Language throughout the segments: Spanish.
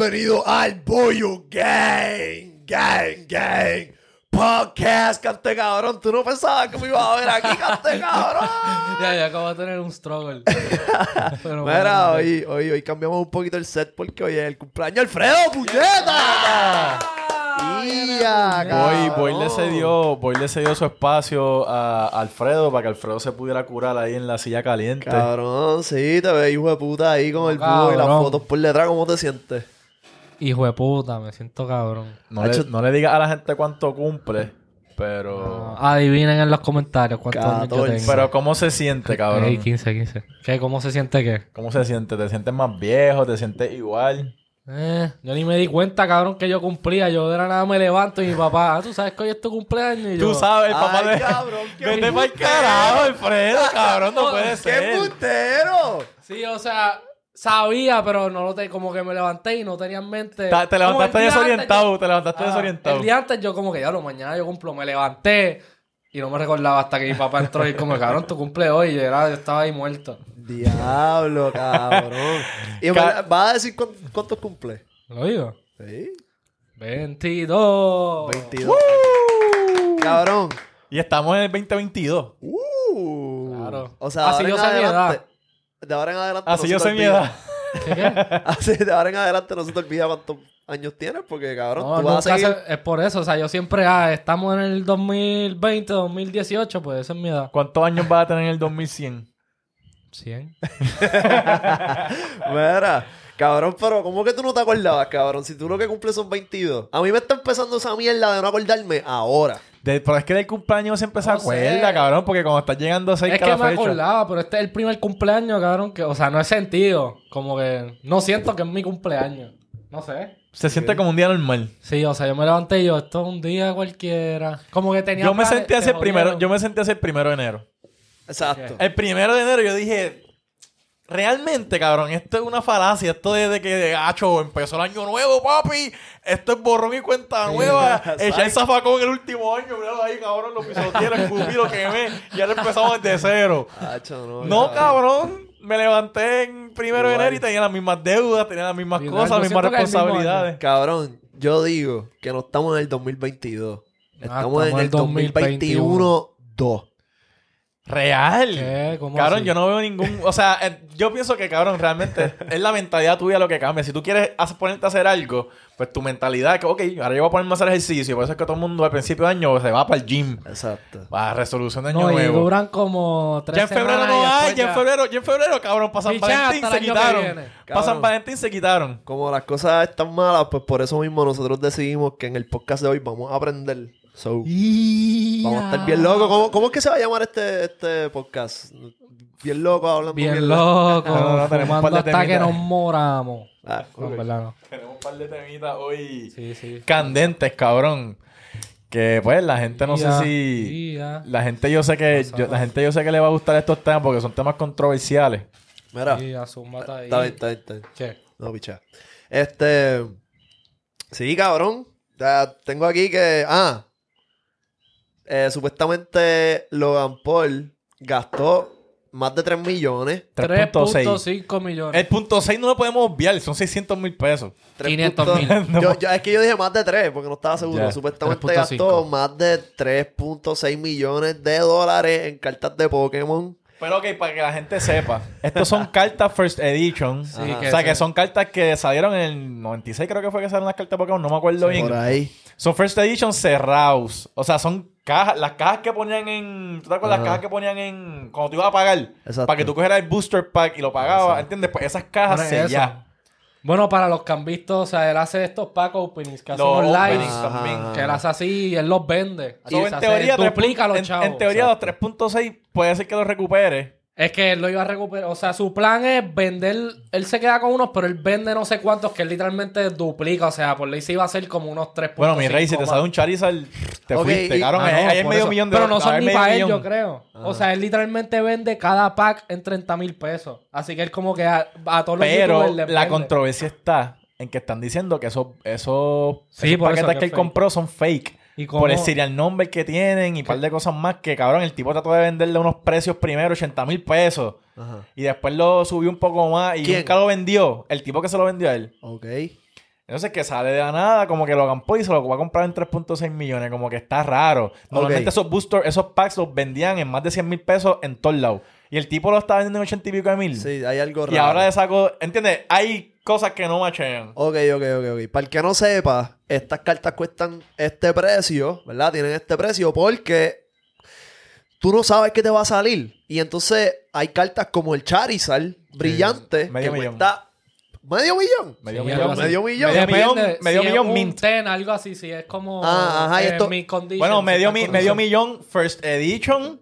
bienvenido al Boyo Gang, Gang, Gang. Podcast, cante cabrón. Tú no pensabas que me ibas a ver aquí, cante cabrón. Ya, ya acabo de tener un struggle. Pero Mira, bueno, hoy, hoy, hoy cambiamos un poquito el set porque hoy es el cumpleaños de Alfredo, puñeta. ¡Ya, Boy, le cedió, Boy le cedió su espacio a Alfredo para que Alfredo se pudiera curar ahí en la silla caliente. Cabrón, sí, te ves hijo de puta ahí con el búho y las fotos por detrás. ¿Cómo te sientes? Hijo de puta, me siento cabrón. No, le, no le digas a la gente cuánto cumple, pero... Adivinen en los comentarios cuántos años yo 14. tengo. Pero ¿cómo se siente, cabrón? Ey, 15, 15. ¿Qué? ¿Cómo se siente qué? ¿Cómo se siente? ¿Te sientes más viejo? ¿Te sientes igual? Eh, yo ni me di cuenta, cabrón, que yo cumplía. Yo de la nada me levanto y mi papá, ah, tú sabes que hoy es tu cumpleaños. Y yo, Tú sabes, el papá Ay, de... cabrón, qué Vete para el carajo, Alfredo, cabrón, no puede ¡Qué ser. embustero! Sí, o sea, sabía, pero no lo te, como que me levanté y no tenía en mente. Ta- Te levantaste antes, desorientado, yo- te levantaste Ah, desorientado. El día antes yo como que ya lo mañana yo cumplo, me levanté y no me recordaba hasta que mi papá entró y como, cabrón, tu cumple hoy. Y yo, era, yo estaba ahí muerto. Diablo, cabrón. ¿Y Ca- vas a decir cuán- cuántos cumple? ¿Lo digo? Sí. 22. 22. Cabrón. Y estamos en el 2022. Uh. Claro. O sea, Así yo sé mi. De ahora en adelante. Así no yo sé mi edad. Así de ahora en adelante no se te olvida cuántos años tienes, porque cabrón, No, tú vas a seguir. se- es por eso. O sea, yo siempre, ah, estamos en el 2020, 2018, pues esa es mi edad. ¿Cuántos años vas a tener en el 2100? 100. Mira, cabrón, pero ¿cómo que tú no te acordabas, cabrón? Si tú lo que cumples son 22. A mí me está empezando esa mierda de no acordarme ahora. De- pero es que del cumpleaños siempre se No acuerda, sé. cabrón, porque cuando estás llegando cerca Es de que la me fecha. acordaba, pero este es el primer cumpleaños, cabrón, que, o sea, no he sentido. Como que no siento que es mi cumpleaños. No sé. Se siente como un día normal. Sí, o sea, yo me levanté y yo, esto es un día cualquiera. Como que tenía. Yo me sentí el primero, yo me sentí así el primero de enero. Exacto. El primero de enero yo dije, realmente, cabrón, esto es una falacia, esto desde que de gacho empezó el año nuevo, papi. Esto es borrón y cuenta nueva. Echar el zafacón el último año, míralo ahí, cabrón, lo pisoteé, lo escupí, lo quemé. Y ahora empezamos desde cero. Hacho, no, No, cabrón. Me levanté en primero de enero y tenía las mismas deudas, tenía las mismas cosas, las mismas responsabilidades. Cabrón, yo digo que no estamos en el 2022. Estamos, estamos en el el 2021 2. Real. ¿Qué? ¿Cómo Cabrón, así? yo no veo ningún. O sea, eh, yo pienso que, cabrón, realmente es la mentalidad tuya lo que cambia. Si tú quieres hacer- ponerte a hacer algo, pues tu mentalidad es que, ok, ahora yo voy a ponerme a hacer ejercicio. Por eso es que todo el mundo al principio de año se va para el gym. Exacto. Va, resolución de año No, y nuevo. duran como tres Ya en febrero semanas no y hay, ya en febrero, ya en febrero, cabrón, para San Valentín se quitaron. Para San. Valentín se quitaron. Como las cosas están malas, pues por eso mismo nosotros decidimos que en el podcast de hoy vamos a aprender. So, vamos a estar bien locos. ¿Cómo, cómo es que se va a llamar este, este podcast? Bien loco hablando Bien mierda. loco, No, no, tenemos un par fumando de hasta que temitas. nos moramos. Ah, No, ok. en verdad no. Tenemos un par de temitas hoy Sí, sí. candentes, cabrón. Que pues la gente no Ya, sé si. ya. La gente yo sé que. Yo- la gente yo sé que le va a gustar estos temas porque son temas controversiales. Mira, ahí. está bien, está bien, está bien. ¿Qué? No, picha. Este. Sí, cabrón. Ya tengo aquí que. Ah. Eh, supuestamente Logan Paul gastó más de 3 millones. 3.6. 3.5 millones. El punto 6 no lo podemos obviar, son 600 mil pesos. 500 3.000. mil. Yo, yo- es que yo dije más de 3 porque no estaba seguro. Ya, Supuestamente 3.5. gastó más de 3.6 millones de dólares en cartas de Pokémon. Pero ok, para que la gente sepa, estos son cartas First Edition. Sí, o sea, se- que son cartas que salieron en el 96, creo que fue que salieron las cartas de Pokémon, no me acuerdo bien. Por ahí. Son First Edition cerrados. O sea, son cajas, las cajas que ponían en. ¿Tú te acuerdas las cajas que ponían en. Cuando tú ibas a pagar? Exacto. Para que tú cogieras el booster pack y lo pagabas, Exacto. ¿entiendes? Pues esas cajas Bueno, selladas. Bueno, para los que han visto, o sea, él hace estos pack openings que hace Los unos lives. openings Ajá. también. Que él hace así y él los vende. So, Y en teoría, duplica 3.- los en- chavos. En, teoría, los 3.6 puede ser que los recupere. Es que él lo iba a recuperar. O sea, su plan es vender. Él se queda con unos, pero él vende no sé cuántos que él literalmente duplica. O sea, por ley se iba a hacer como unos 3. Bueno, mi rey, si te sale un Charizard, te Ok, fuiste. y- Cabrón, Ah, no, hay medio eso. millón de Pero no son ni para él, yo creo. O sea, él literalmente vende cada pack en 30 mil pesos. Así que él como que a, a todos los Pero les la vende. controversia está en que están diciendo que esos, esos, Sí, esos eso paquetes que él fake. compró son fake. ¿Y cómo? Por el serial number que tienen y un par de cosas más que, cabrón, el tipo trató de venderle unos precios primero, 80 mil pesos. Ajá. Y después lo subió un poco más y ¿Quién? nunca lo vendió. El tipo que se lo vendió a él. Ok. Entonces que sale de la nada, como que Logan Paul y se lo va a comprar en 3.6 millones. Como que está raro. Normalmente esos boosters, esos packs los vendían en más de 100 mil pesos en todos lados. Y el tipo lo está vendiendo en 80 y pico de mil. Sí, hay algo raro. y ahora le saco, ¿entiendes? Hay cosas que no machean. Ok, ok, ok, ok. Para el que no sepa, estas cartas cuestan este precio, ¿verdad? Tienen este precio porque tú no sabes qué te va a salir. Y entonces hay cartas como el Charizard, brillante, medio que millón. cuesta medio millón. Medio Sí, millón. Medio millón. Medio millón, Depende, medio si es millón un mint. 10, algo así, si es como Ah, ajá, y en esto- mi condition, Bueno, medio, si mi- está medio millón First Edition.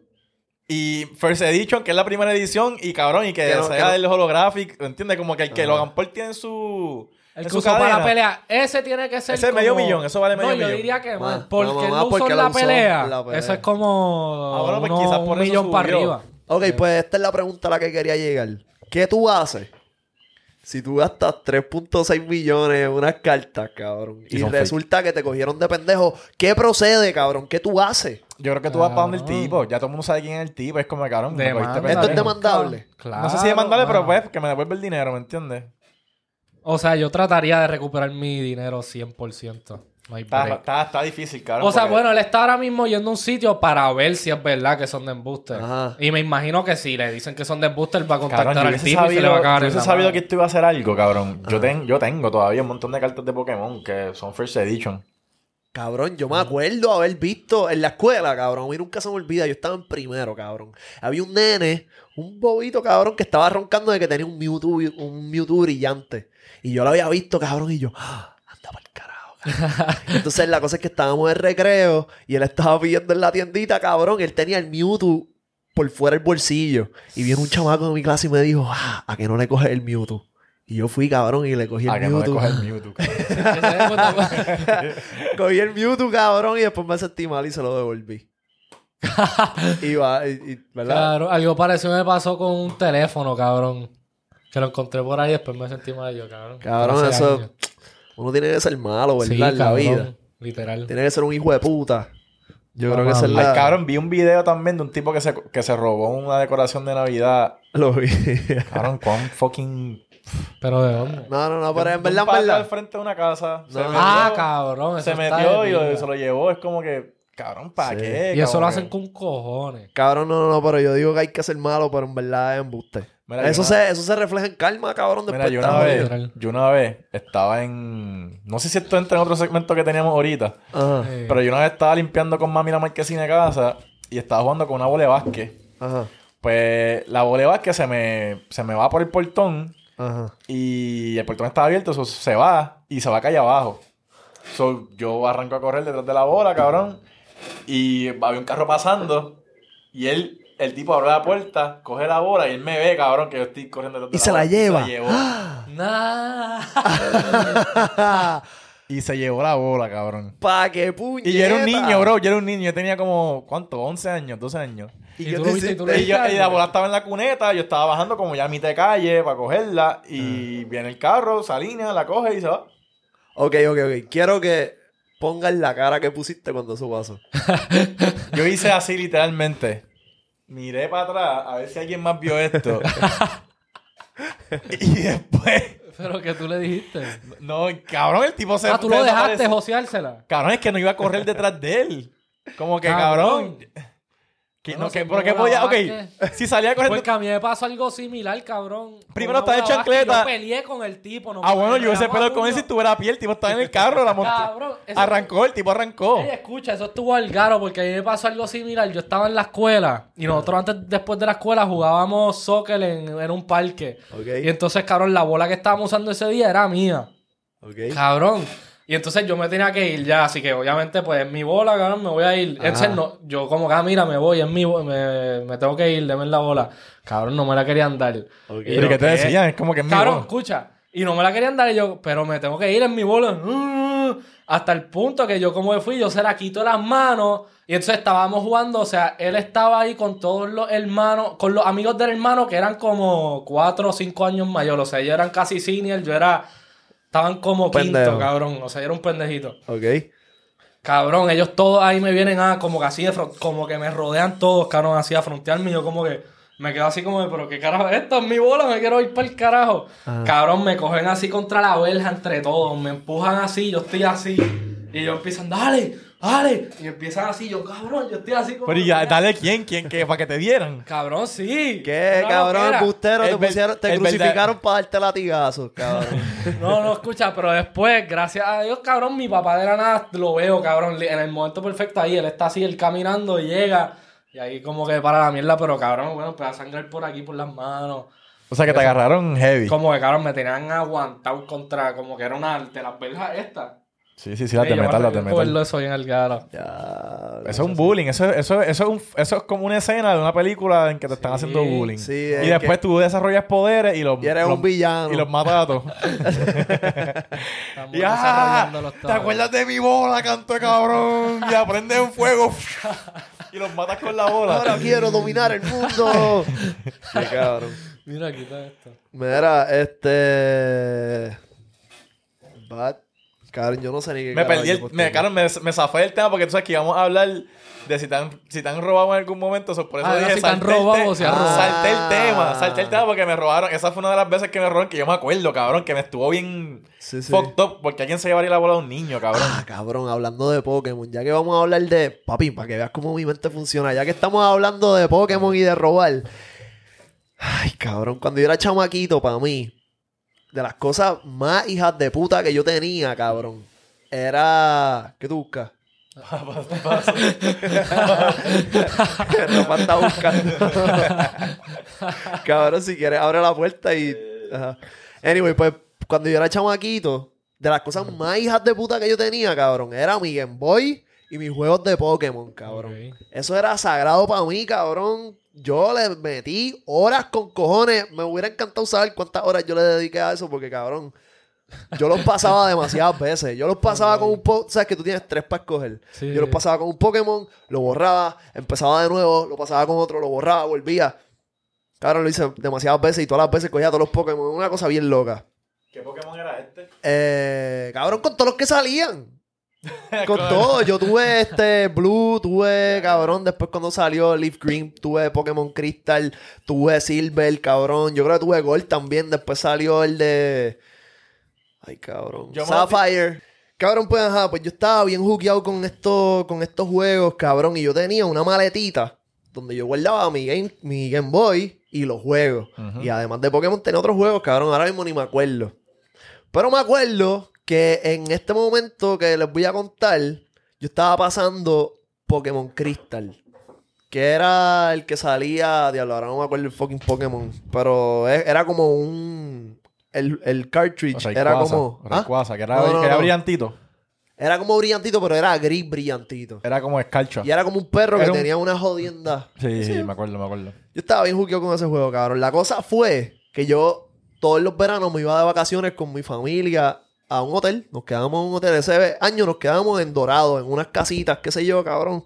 Y First Edition, que es la primera edición. Y cabrón, y que, Que no- sea que no- el holographic. ¿Entiendes? Como que el que. Logan Paul tiene en su. El que su usó para la pelea, ese tiene que ser Ese es medio millón, eso vale medio no, millón. yo diría que más, Más, porque más, él más, lo usó la usó pelea. en la pelea. Eso es como Ah, bueno, pues uno- quizás por un eso millón para arriba. Ok, pues esta es la pregunta a la que quería llegar. ¿Qué tú haces si tú gastas 3.6 millones en unas cartas, cabrón? Y resulta que te cogieron de pendejo. ¿Qué procede, cabrón? ¿Qué tú haces? Yo creo que tú vas para donde el tipo. Ya todo el mundo sabe quién es el tipo. Es como, cabrón, me Esto es demandable. Claro, No sé si demandarle, pero pues que me devuelve el dinero, ¿me entiendes? O sea, yo trataría de recuperar mi dinero 100%. No hay Está, está, está difícil, cabrón. O sea, porque- bueno, él está ahora mismo yendo a un sitio para ver si es verdad que son de embuste. Ajá. Y me imagino que si le dicen que son de embuste, él va a Cabrón, contactar yo al tipo y se le va a sabido, cagar yo hubiese sabido mano. que esto iba a hacer algo, cabrón. Yo, ten- yo tengo todavía un montón de cartas de Pokémon que son First Edition. Cabrón, yo me acuerdo haber visto en la escuela, cabrón. A mí nunca se me olvida. Yo estaba en primero, cabrón. Había un nene, un bobito, cabrón, que estaba roncando de que tenía un Mewtwo, un Mewtwo brillante. Y yo lo había visto, cabrón, y yo, "Ah, anda para el carajo, cabrón". Entonces la cosa es que estábamos en recreo y él estaba pidiendo en la tiendita, cabrón. Él tenía el Mewtwo por fuera del bolsillo. Y viene un chamaco de mi clase y me dijo, ah, ¿a que no le coges el Mewtwo? Y yo fui, cabrón, y le cogí el que no le Mewtwo. coge el Mewtwo. Cogí el Mewtwo, cabrón, y después me sentí mal y se lo devolví. y va, y, y- ¿verdad? Claro, algo parecido me pasó con un teléfono, cabrón. Que lo encontré por ahí y después me sentí mal yo, cabrón. Cabrón, eso- años. Uno tiene que ser malo, ¿verdad? Sí, en la cabrón, vida. Literal. Tiene que ser un hijo de puta. Yo creo que esa es Ay, la... cabrón, vi un video también de un tipo que se, que se robó una decoración de Navidad. Lo vi. Cabrón, cuán fucking... Pero de dónde? no, no, no, pero en verdad, en palo al verdad. frente de una casa. Se No. metió, Ah, cabrón. se metió y lo- se lo llevó. Es como que, cabrón, ¿para Sí. qué? Y eso lo hacen con cojones. Cabrón, no, no, no, pero yo digo que hay que ser malo, pero en verdad es embuste. Mira, yo eso, una- se, eso se refleja en calma, cabrón. Mira, Después yo está una, vez, literal. yo una vez estaba en... No sé si esto entra en otro segmento que teníamos ahorita. Ajá, Pero yo una vez estaba limpiando con mami la marquesina de casa y estaba jugando con una bola de básquet. ajá, Pues la bola de básquet se me, se me va por el portón ajá. y el portón está abierto, so, se va y se va calle abajo. So, yo arranco a correr detrás de la bola, cabrón. Y había un carro pasando y él, el tipo abre la puerta, coge la bola y él me ve, cabrón, que yo estoy corriendo Y se la lleva. Y se la llevó. Y se llevó la bola, cabrón. pa' qué puñeta. Y yo era un niño, bro. Yo era un niño. Yo tenía como, ¿cuánto? 11 años, 12 años. ¿Y, Y qué tú viste y tú yo- la bola estaba en la cuneta. Yo estaba bajando como ya a mitad de calle para cogerla. Y viene el carro, se alinea, la coge y se va. Ok, ok, ok. Quiero que pongas la cara que pusiste cuando eso pasó. Yo hice así literalmente. Miré para atrás a ver si alguien más vio esto. y después... Pero que tú le dijiste. No, cabrón, el tipo se... Ah, tú lo dejaste joseársela. Cabrón, es que no iba a correr detrás de él. Como que, Cabrón. cabrón... Que no, pero que podía... Ok, si salía corriendo... Porque a mí me pasó algo similar, cabrón. Primero Con estaba en chancleta. Yo peleé con el tipo. No Ah, bueno, yo hubiese peleado con él si tuviera a pie. El tipo estaba en el carro, la monta- Cabrón, eso- Arrancó, el tipo arrancó. Ey, escucha, eso estuvo al garo porque a mí me pasó algo similar. Yo estaba en la escuela y nosotros antes, después de la escuela, jugábamos soccer en, en un parque. Ok. Y entonces, cabrón, la bola que estábamos usando ese día era mía. Ok. Cabrón. Y entonces yo me tenía que ir ya, así que obviamente, pues es mi bola, cabrón, me voy a ir. Ajá. Entonces, no, yo como que, ah, mira, me voy, es mi me, me tengo que ir, deme la bola. Cabrón, no me la querían dar. Ok. Y ¿Pero qué te decían? Es como que es mi Cabrón, bola. escucha. Y no me la querían dar y yo, pero me tengo que ir en mi bola. Mm, Hasta el punto que yo como fui, yo se la quito las manos. Y entonces estábamos jugando, o sea, él estaba ahí con todos los hermanos, con los amigos del hermano que eran como cuatro o cinco años mayores. O sea, ellos eran casi senior, yo era... Estaban como Pendejo. quinto, cabrón. O sea, yo era un pendejito. Ok. Cabrón, ellos todos ahí me vienen a como que así de como que me rodean todos, cabrón, así a frontearme. Y yo como que, Me quedo así como de, pero qué carajo es esto, es mi bola, me quiero ir para el carajo. Ajá. Cabrón, me cogen así contra la verja entre todos, me empujan así, yo estoy así. Y ellos empiezan, dale, dale. Y empiezan así, yo, cabrón, yo estoy así como. Pero y ya, dale quién, quién, qué, para que te dieran. Cabrón, sí. ¿Qué, cabrón, loquera. embustero? Te, El ver- pusieron, te el crucificaron para darte latigazos, cabrón. No, no, escucha, pero después, gracias a Dios, cabrón, mi papá de la nada lo veo, cabrón, en el momento perfecto ahí, él está así, él caminando, llega, y ahí como que para la mierda, pero cabrón, bueno, empieza a sangrar por aquí, por las manos. O sea, que te agarraron heavy. Como que, cabrón, me tenían aguantado contra, como que era una de las verjas estas. Sí, sí, sí, yo me metal, de recuerdo metal. eso bien al. Ya, Eso es un bullying, eso, eso, eso, es un- eso es como una escena de una película en que te están Sí, haciendo bullying. sí, y es después que- tú desarrollas poderes y los, Y eres los- un villano. y los matas a todos. Estamos y, ah, desarrollándolos ¿Te acuerdas de mi bola, canto de cabrón? Y la prendes en fuego y los matas con la bola. Ahora quiero dominar el mundo. Qué cabrón. Mira, quita esto. Mira, este. Bad. Cabrón, yo no sé ni qué. Me perdí yo el, posté. me, me, me zafé del tema porque tú sabes que íbamos a hablar de si te han, si te han robado en algún momento. so, por eso Ah, dije, si te han salté el robado o si has robado. Salté el Ah. tema, salté el tema porque me robaron. Esa fue una de las veces que me robaron que yo me acuerdo, cabrón, que me estuvo bien Sí, sí. fucked up porque alguien se llevaría la bola a un niño, cabrón. Ah, cabrón, hablando de Pokémon, ya que vamos a hablar de. Papi, para que veas cómo mi mente funciona, ya que estamos hablando de Pokémon y de robar. Ay, cabrón, cuando yo era chamaquito, para mí, de las cosas más hijas de puta que yo tenía, cabrón, era. ¿Qué tú buscas? Rafa está buscando. Cabrón, si quieres, abre la puerta y. Ajá. Anyway, pues cuando yo era chamaquito, de las cosas más hijas de puta que yo tenía, cabrón, era mi Game Boy y mis juegos de Pokémon, cabrón. Eso era sagrado para mí, cabrón. Yo le metí horas con cojones. Me hubiera encantado saber cuántas horas yo le dediqué a eso, porque, cabrón, yo los pasaba demasiadas veces. Yo los pasaba con un Pokémon. Sabes que tú tienes tres para escoger. Sí. Yo los pasaba con un Pokémon, lo borraba, empezaba de nuevo, lo pasaba con otro, lo borraba, volvía. Cabrón, lo hice demasiadas veces y todas las veces cogía todos los Pokémon. Una cosa bien loca. ¿Qué Pokémon era este? Eh, cabrón, con todos los que salían. Con todo, yo tuve este Blue, tuve, cabrón, después cuando salió Leaf Green, tuve Pokémon Crystal, tuve Silver, cabrón, yo creo que tuve Gold también, después salió el de... Ay, cabrón. Yo Sapphire. Cabrón, pues ajá, pues yo estaba bien jugueado con estos, con estos juegos, cabrón, y yo tenía una maletita donde yo guardaba mi Game, mi game Boy y los juegos. Y además de Pokémon tenía otros juegos, cabrón, ahora mismo ni me acuerdo. Pero me acuerdo que en este momento que les voy a contar, yo estaba pasando Pokémon Crystal. Que era el que salía, diablo, ahora no me acuerdo el fucking Pokémon. Pero e- era como un... El, el cartridge era Rayquaza, como... ¿ah? Rayquaza, que era, No, no, que era no. brillantito. Era como brillantito, pero era gris brillantito. Era como escarcha. Y era como un perro que un- tenía una jodienda. Sí, sí, me acuerdo, me acuerdo. Yo estaba bien jugueado con ese juego, cabrón. La cosa fue que yo todos los veranos me iba de vacaciones con mi familia a un hotel. Nos quedamos en un hotel. Ese año nos quedamos en Dorado, en unas casitas, qué sé yo, cabrón.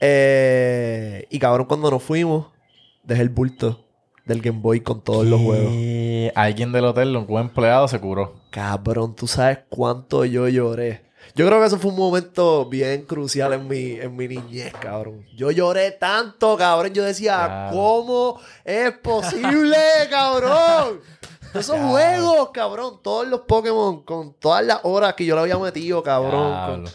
Eh, y cabrón, cuando nos fuimos, dejé el bulto del Game Boy con todos los juegos. Y alguien del hotel, un buen empleado, se curó. Cabrón, tú sabes cuánto yo lloré. Yo creo que eso fue un momento bien crucial en mi, en mi niñez, cabrón. Yo lloré tanto, cabrón. Yo decía, Claro. ¿cómo es posible, cabrón? Esos juegos, cabrón. Todos los Pokémon, con todas las horas que yo le había metido, cabrón. Con-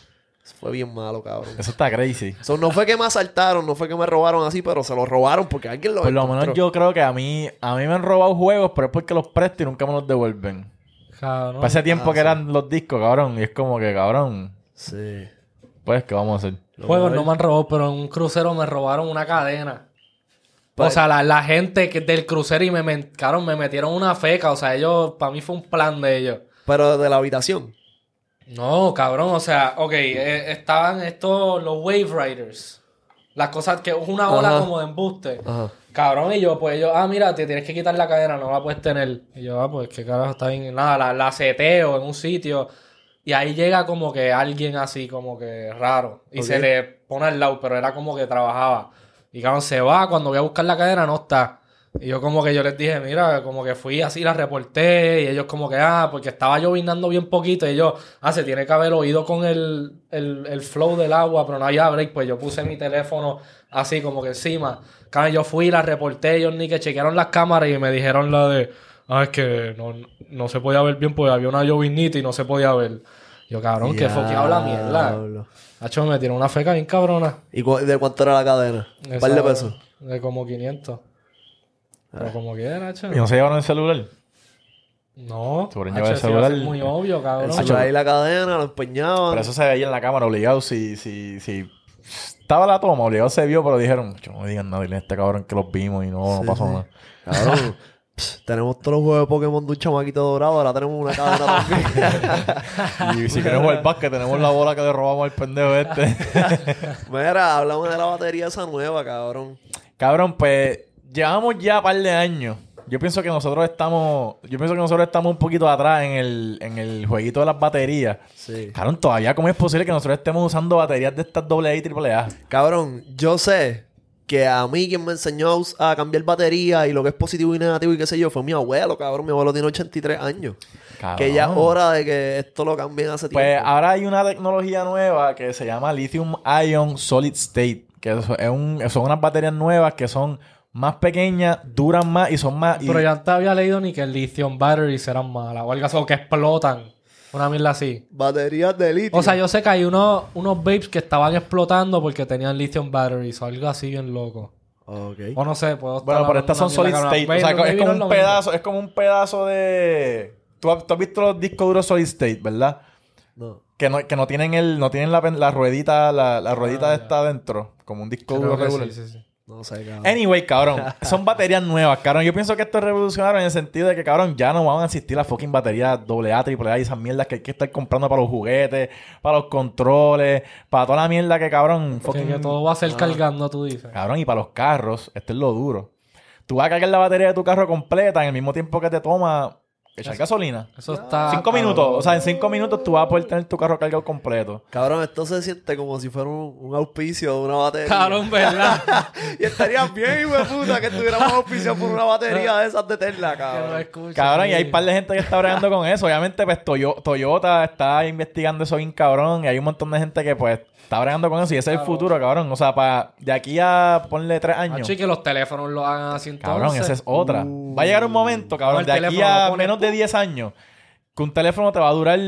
Fue bien malo, cabrón. Eso está crazy. So, no fue que me asaltaron, no fue que me robaron así, pero se los robaron porque alguien los Por lo menos yo creo que a mí, a mí me han robado juegos, pero es porque los presto y nunca me los devuelven. Cabrón. Para ese tiempo Ah, que sí. eran los discos, cabrón. Y es como que, cabrón, Sí. pues, ¿qué vamos a hacer? Juegos no me han robado, pero en un crucero me robaron una cadena. Pues- o sea, la, la gente que del crucero y me, men- cabrón, me metieron una feca. O sea, ellos, para mí fue un plan de ellos. Pero de la habitación. No, cabrón, o sea, ok, eh, estaban estos, los Wave Riders. Las cosas que es una ola Ajá. como de embuste. Ajá. Cabrón, y yo, pues ellos, ah, mira, te tienes que quitar la cadena, no la puedes tener. Y yo, ah, pues qué carajo está bien. Nada, la, la seteo en un sitio. Y ahí llega como que alguien así, como que raro. Y se le pone al lado, pero era como que trabajaba. Y cabrón, se va, cuando voy a buscar la cadena no está. Y yo como que yo les dije, mira, como que fui así, la reporté. Y ellos como que, ah, porque estaba llovinando bien poquito. Y yo, ah, se tiene que haber oído con el, el, el flow del agua, pero no había break. Pues yo puse mi teléfono así como que encima. Cabrón, yo fui, la reporté. Ellos ni que chequearon las cámaras y me dijeron la de, ah, es que no, no se podía ver bien porque había una llovinita y no se podía ver. Yo, cabrón, que foqueado la mierda. Hacho, me tiró una feca bien cabrona. ¿Y cu- de cuánto era la cadena? Un par de pesos. De como 500. Ah. Pero como quiera, hacho. ¿Y no se llevaron el celular? No. Seguro hacho, lleva el celular. muy obvio, cabrón. Eso ahí la cadena, lo empeñaban. Pero eso se veía en la cámara obligado. Si, si, si estaba la toma, obligado se vio, pero dijeron, "Yo no me digan nada, dile a este cabrón que los vimos y no, no pasó nada. Cabrón. Pss, tenemos todos los juegos de Pokémon de un chamaquito dorado. Ahora tenemos una cadena también. Y si queremos jugar básquet, tenemos la bola que le robamos al pendejo este. Mira, hablamos de la batería esa nueva, cabrón. Cabrón, pues llevamos ya un par de años. Yo pienso que nosotros estamos, yo pienso que nosotros estamos un poquito atrás en el, en el jueguito de las baterías. Sí. Cabrón, todavía cómo es posible que nosotros estemos usando baterías de estas AA y AAA. Cabrón, yo sé que a mí quien me enseñó a cambiar batería y lo que es positivo y negativo y qué sé yo fue mi abuelo, cabrón. Mi abuelo tiene 83 años. Cabrón. Que ya es hora de que esto lo cambien hace Pues tiempo. ahora hay una tecnología nueva que se llama Lithium Ion Solid State. Que eso es un, son unas baterías nuevas que son más pequeñas, duran más y son más. y- Pero yo antes había leído ni que el lithium batteries eran malas o algo así, o que explotan. Una mierda así. Baterías de litio. O sea, yo sé que hay unos, unos vapes que estaban explotando porque tenían lithium batteries o algo así bien loco. Ok. O no sé, puedo estar Bueno, pero estas son solid state. O sea, es como un pedazo, es como un pedazo de. ¿Tú has, tú has visto los discos duros solid state, ¿verdad? No. Que no, que no tienen el, no tienen la, la ruedita, la, la ruedita Ah, de esta adentro. Como un disco Creo duro regular. sí, sí, sí. No sé, cabrón. Anyway, cabrón, son baterías nuevas, cabrón. Yo pienso que esto es revolucionario en el sentido de que, cabrón, ya no van a existir las fucking baterías AA, AAA y esas mierdas que hay que estar comprando para los juguetes, para los controles, para toda la mierda que, cabrón, Que, fucking... que todo va a ser cargando, tú dices. Cabrón, y para los carros, esto es lo duro. Tú vas a cargar la batería de tu carro completa en el mismo tiempo que te toma echar gasolina. Eso está. Cinco minutos, o sea, en cinco minutos tú vas a poder tener tu carro cargado completo. Cabrón, esto se siente como si fuera un, un auspicio de una batería. Cabrón, ¿verdad? y estaría bien, hijo de puta, que tuviéramos auspicio por una batería de esas de Tesla, que no cabrón. Cabrón, y hay un par de gente que está bregando con eso. Obviamente, pues Toyo- Toyota está investigando eso bien cabrón. Y hay un montón de gente que, pues, está bregando con eso. Y ese es el Cabrón. futuro, cabrón. O sea, para de aquí a ponle tres años. Macho, y que los teléfonos lo hagan así entonces. Cabrón, esa es otra. Uh. Va a llegar un momento, cabrón, el de aquí a menos de 10 años, que un teléfono te va a durar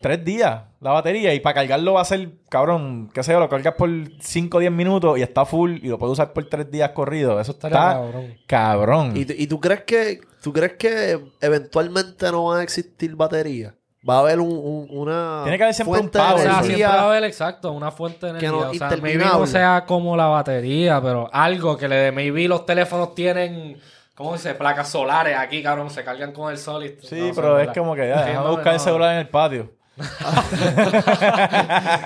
tres días la batería y para cargarlo va a ser, cabrón, qué sé yo, lo cargas por 5 o 10 minutos y está full y lo puedes usar por tres días corridos. Eso está cabrón. cabrón. ¿Y, tú- y tú crees que tú crees que eventualmente no van a existir baterías? Va a haber un, un- una Tiene que haber siempre un fuente de power O sea, siempre va a energía. haber, exacto, una fuente de Que energía. no- o sea, maybe no sea como la batería, pero algo que le dé. Maybe los teléfonos tienen, ¿cómo se dice? Placas solares aquí, cabrón, se cargan con el sol. y- Sí, no pero es como que ya, Sí, déjame no, buscar el celular en el patio.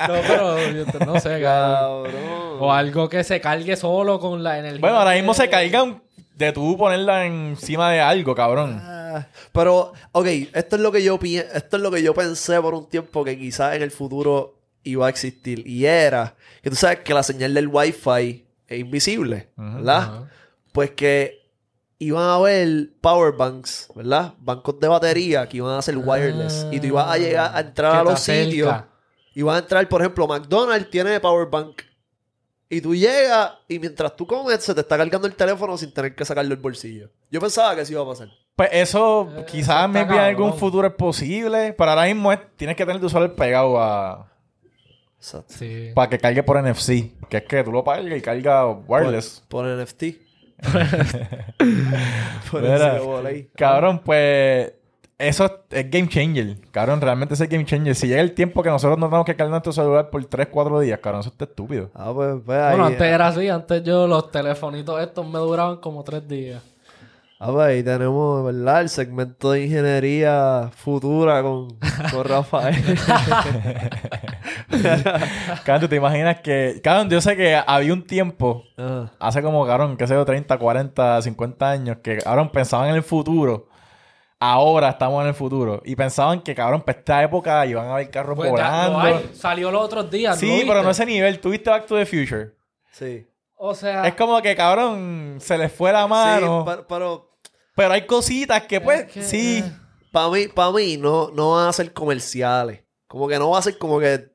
No, pero yo te- no sé, cabrón. Cabrón. O algo que se cargue solo con la energía. Bueno, ahora mismo de- se cargan de tú ponerla encima de algo, cabrón. Ah, Pero, ok, esto es lo que yo esto es lo que yo pensé por un tiempo que quizás en el futuro iba a existir. Y era que tú sabes que la señal del Wi-Fi es invisible. ¿verdad? Pues que iban a haber power banks, ¿verdad? Bancos de batería que iban a ser wireless. y tú ibas a llegar a entrar a los sitios. vas a entrar, por ejemplo, McDonald's tiene power bank. Y tú llegas y mientras tú comes se te está cargando el teléfono sin tener que sacarlo del bolsillo. Yo pensaba que eso iba a pasar. Pues eso Eh, quizás está en algún futuro es posible, pero ahora mismo es- tienes que tener tu celular pegado a Exacto. Sí. para que cargue por NFC, que es que tú lo pagas y carga wireless. Por, por NFT. por Mira. Cabrón, pues eso es, es game changer. Cabrón, realmente es el game changer. Si llega el tiempo que nosotros no tenemos que cargar nuestro celular por 3, 4 días, cabrón, eso está estúpido. Ah, pues, pues ahí. Bueno, antes era así. Antes yo los telefonitos estos me duraban como tres días. Ah, pues ahí tenemos, ¿verdad? El segmento de ingeniería futura con, con Rafael. Cabrón, ¿tú te imaginas que... Cabrón, yo sé que había un tiempo, Ah. hace como, cabrón, qué sé yo, 30, 40, 50 años, que, cabrón, pensaban en el futuro. Ahora estamos en el futuro. Y pensaban que, cabrón, para esta época iban a haber carros Pues ya volando. lo hay. Salió los otros días. Sí, ¿no pero no ese nivel. ¿Tuviste Back to the Future? Sí. O sea, Es como que, cabrón, se les fue la mano. Sí, pero, pero pero hay cositas que, pues, que, sí. eh. para mí, para mí no, no van a ser comerciales. Como que no va a ser como que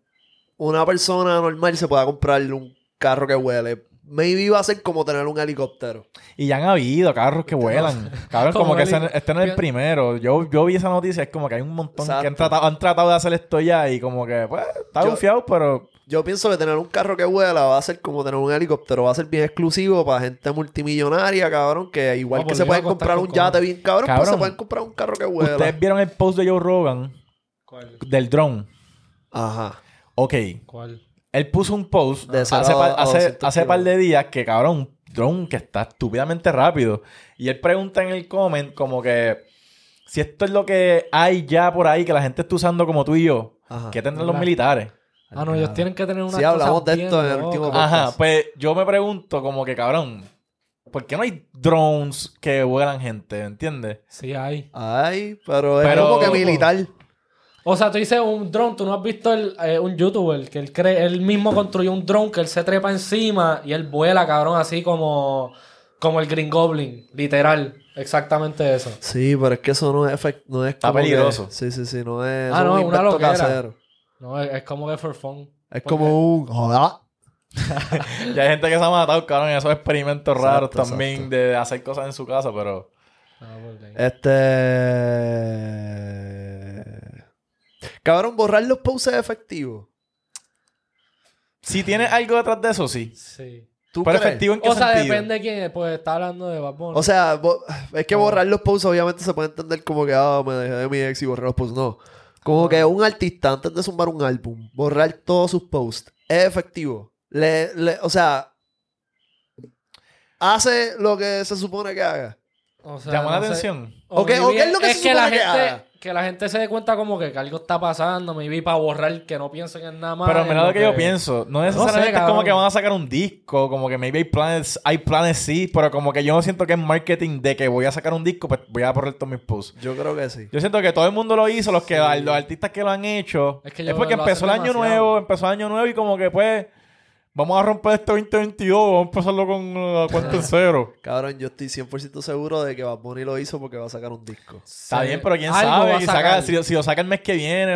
una persona normal se pueda comprar un carro que huele. Maybe va a ser como tener un helicóptero. Y ya han habido carros que vuelan. Cabrón, como, Como que ese- este no es el primero. Yo, yo vi esa noticia, es como que hay un montón que han tratado, han tratado de hacer esto ya y como que, pues, está confiado, pero Yo pienso que tener un carro que vuela va a ser como tener un helicóptero. Va a ser bien exclusivo para gente multimillonaria, cabrón. Que igual No, que pues se pueden comprar con un yate bien cabrón, pues Cabrón. se pueden comprar un carro que vuela. ustedes vieron el post de Joe Rogan ¿Cuál? del drone. Ajá. Ok, ¿Cuál? Él puso un post De hace, par, hace, 200 hace par de días que, cabrón, un drone que está estúpidamente rápido. Y él pregunta en el comment como que si esto es lo que hay ya por ahí que la gente está usando como tú y yo, Ajá. ¿qué tendrán los militares? Ah, no, ellos tienen que tener una Sí, hablamos de esto en el último podcast. Ajá, pues yo me pregunto como que, cabrón, ¿por qué no hay drones que vuelan gente? ¿Entiendes? Sí, hay. Ay, pero es Pero- como que militar. O sea, tú dices un drone, tú no has visto el, eh, un youtuber que él cree, él mismo construyó un drone que él se trepa encima y él vuela, cabrón, así como, como el Green Goblin, literal, exactamente eso. Sí, pero es que eso no es efect- no es Está como que- peligroso. sí, sí, sí, no es, Ah, no, es un una loquera. casero. No, es, es como que for fun. Es Porque- como un joda. Ya hay gente que se ha matado, cabrón, en esos experimentos raros Exacto, también exacto. de hacer cosas en su casa, pero... Ah, porque- Este Cabrón, borrar los posts es efectivo. Si tienes algo detrás de eso, sí. Sí. ¿Tú Pero crees? efectivo en qué O sea, sentido? depende de quién es, pues está hablando de Bad Bunny. O sea, es que No. borrar los posts obviamente se puede entender como que ah, me dejé de mi ex y borré los posts. No. Como que un artista antes de zumbar un álbum, borrar todos sus posts, es efectivo. Le, le- o sea, hace lo que se supone que haga. O sea, ¿Llamó la sé. atención? ¿O qué- o qué es lo que se que la supone que haga? Que la gente se dé cuenta como que, que algo está pasando, me vi para borrar que no piensen en nada más. Pero mira lo que yo pienso. No necesariamente es como que van a sacar un disco, como que maybe hay planes, hay planes sí, pero como que yo no siento que es marketing de que voy a sacar un disco, pues voy a borrar todos mis posts. Yo creo que sí. Yo siento que todo el mundo lo hizo, los que los artistas que lo han hecho. Es Es, que yo- porque empezó el año demasiado. nuevo, empezó el año nuevo y como que pues vamos a romper este 2022, vamos a empezarlo con la cuenta en cero. Cabrón, yo estoy 100% seguro de que Bad Bunny lo hizo porque va a sacar un disco. Está bien, pero quién Algo sabe, saca- si, si lo saca el mes que viene,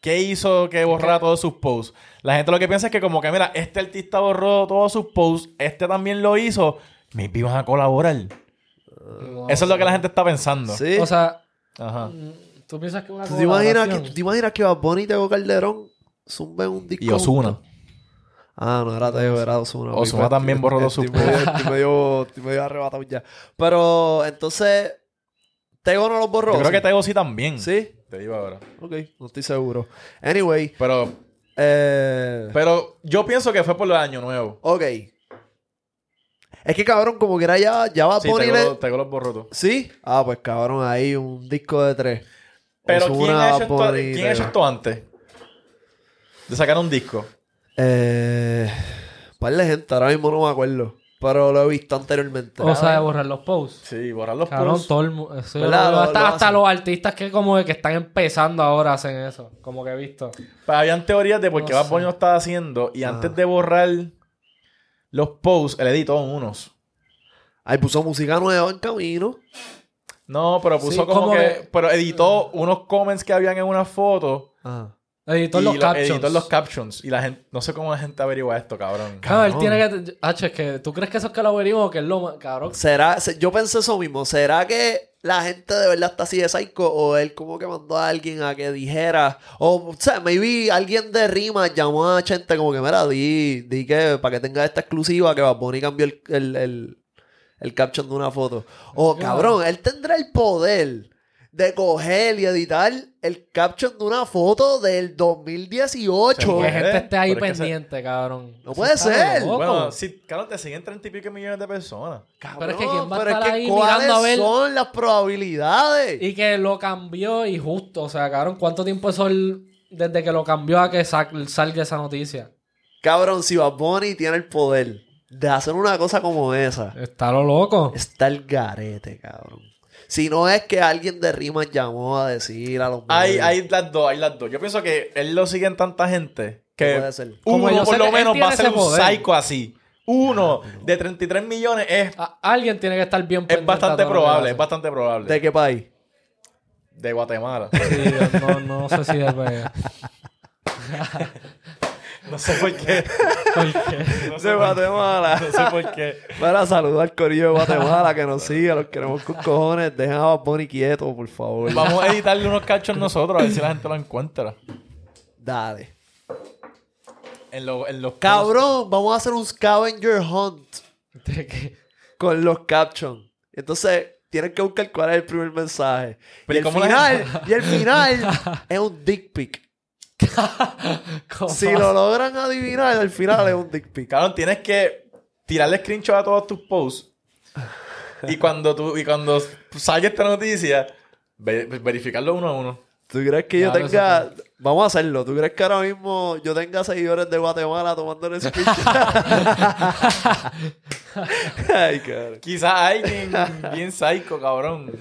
¿qué hizo que borrara todos sus posts? La gente lo que piensa es que como que, mira, este artista borró todos sus posts, este también lo hizo, maybe van a colaborar. No Eso es lo que la gente está pensando. Sí. O sea, Ajá. ¿tú piensas que una ¿Tú te imaginas que, tú te imaginas que Bad Bunny y Tego Calderón zumben un disco? Y Ozuna. Ah, no era Tego, era. Ozuna Estoy- también borró todos sus estoy medio- Estoy medio, arrebatado ya. Pero, entonces, Tego no los borró. Yo creo que Tego sí también. ¿Sí? Te digo ahora. Ok, no estoy seguro. Anyway, Pero, eh... pero yo pienso que fue por el año nuevo. Ok. Es que, cabrón, como que era ya, ya Bad Sí, Bunny Tego, los borró. ¿Sí? Ah, pues, cabrón, ahí un disco de tres. Pero ¿quién, ha hecho, esto, ¿quién ha hecho esto antes? De sacar un disco. Eh... Par de gente, ahora mismo no me acuerdo. Pero lo he visto anteriormente. O sea, de borrar los posts. Sí, borrar los Cabrón, posts. todo el Lo- hasta lo hasta hacen. los artistas que como de que están empezando ahora hacen eso. Como que he visto. Pues habían teorías de por qué No Bad Bunny sé. lo estaba haciendo. Y Ah. antes de borrar los posts, él editó unos. Ahí puso música nueva en camino. No, pero puso Sí, como, como que, que- Pero editó unos comments que habían en una foto. Ajá. Editó y los lo- captions. editó los captions. Y la gente... No sé cómo la gente averigua esto, cabrón. Cabrón, él tiene que. H, es que tú crees que eso es que lo averiguo o que es lo más. Cabrón. ¿Será? se- Yo pensé eso mismo. ¿Será que la gente de verdad está así de psycho? O él como que mandó a alguien a que dijera. O, o sea, maybe alguien de rima llamó a gente como que, mira, di, di que para que tenga esta exclusiva que Bunny cambió el, el, el, el caption de una foto. O, cabrón, él tendrá el poder de coger y editar el caption de una foto del 2018. Se Que gente esté ahí Pero es que se- pendiente, cabrón. No Eso puede está ser. loco. Bueno, sí, claro, te siguen 30 y pico millones de personas. Cabrón, Pero es que ¿quién va a pero estar ahí ¿cuáles mirando a ver? son las probabilidades? Y que lo cambió y justo. O sea, cabrón, ¿cuánto tiempo eso el- desde que lo cambió a que sa- salga esa noticia? Cabrón, si Bad Bunny tiene el poder de hacer una cosa como esa, Está lo loco. está el garete, cabrón. Si no es que alguien de rimas llamó a decir a los Hay, hay las dos, hay las dos. Yo pienso que él lo sigue en tanta gente ¿Qué que puede ser? Como uno yo por lo menos va a ser un poder. psycho así. uno de 33 millones es, A- alguien tiene que estar bien es pendiente bastante a todo lo que probable, hace. es bastante probable. ¿De qué país? De Guatemala. Sí, no, no sé si es verdad. No sé por qué. ¿Por qué? No sé De por, Guatemala. no sé por qué. Para saludar al corillo de Guatemala que nos siga, los queremos con cojones. Dejen a Bunny quieto, por favor. Vamos a editarle unos cachos nosotros a ver si la gente lo encuentra. Dale. En, lo- en los Cabrón, vamos a hacer un scavenger hunt ¿De qué? con los captions. Entonces, tienen que buscar cuál es el primer mensaje. Pero y, ¿y el la final, y el final es un dick pic. Si lo logran adivinar, al final es un dick pic. Cabrón, tienes que tirarle screenshot a todos tus posts. Y cuando tú, y cuando salga esta noticia, ve- verificarlo uno a uno. ¿Tú crees que yo Claro, tenga... Vamos a hacerlo. ¿Tú crees que ahora mismo yo tenga seguidores de Guatemala tomándole screenshot? Ay, cabrón. Quizás alguien bien psycho, cabrón.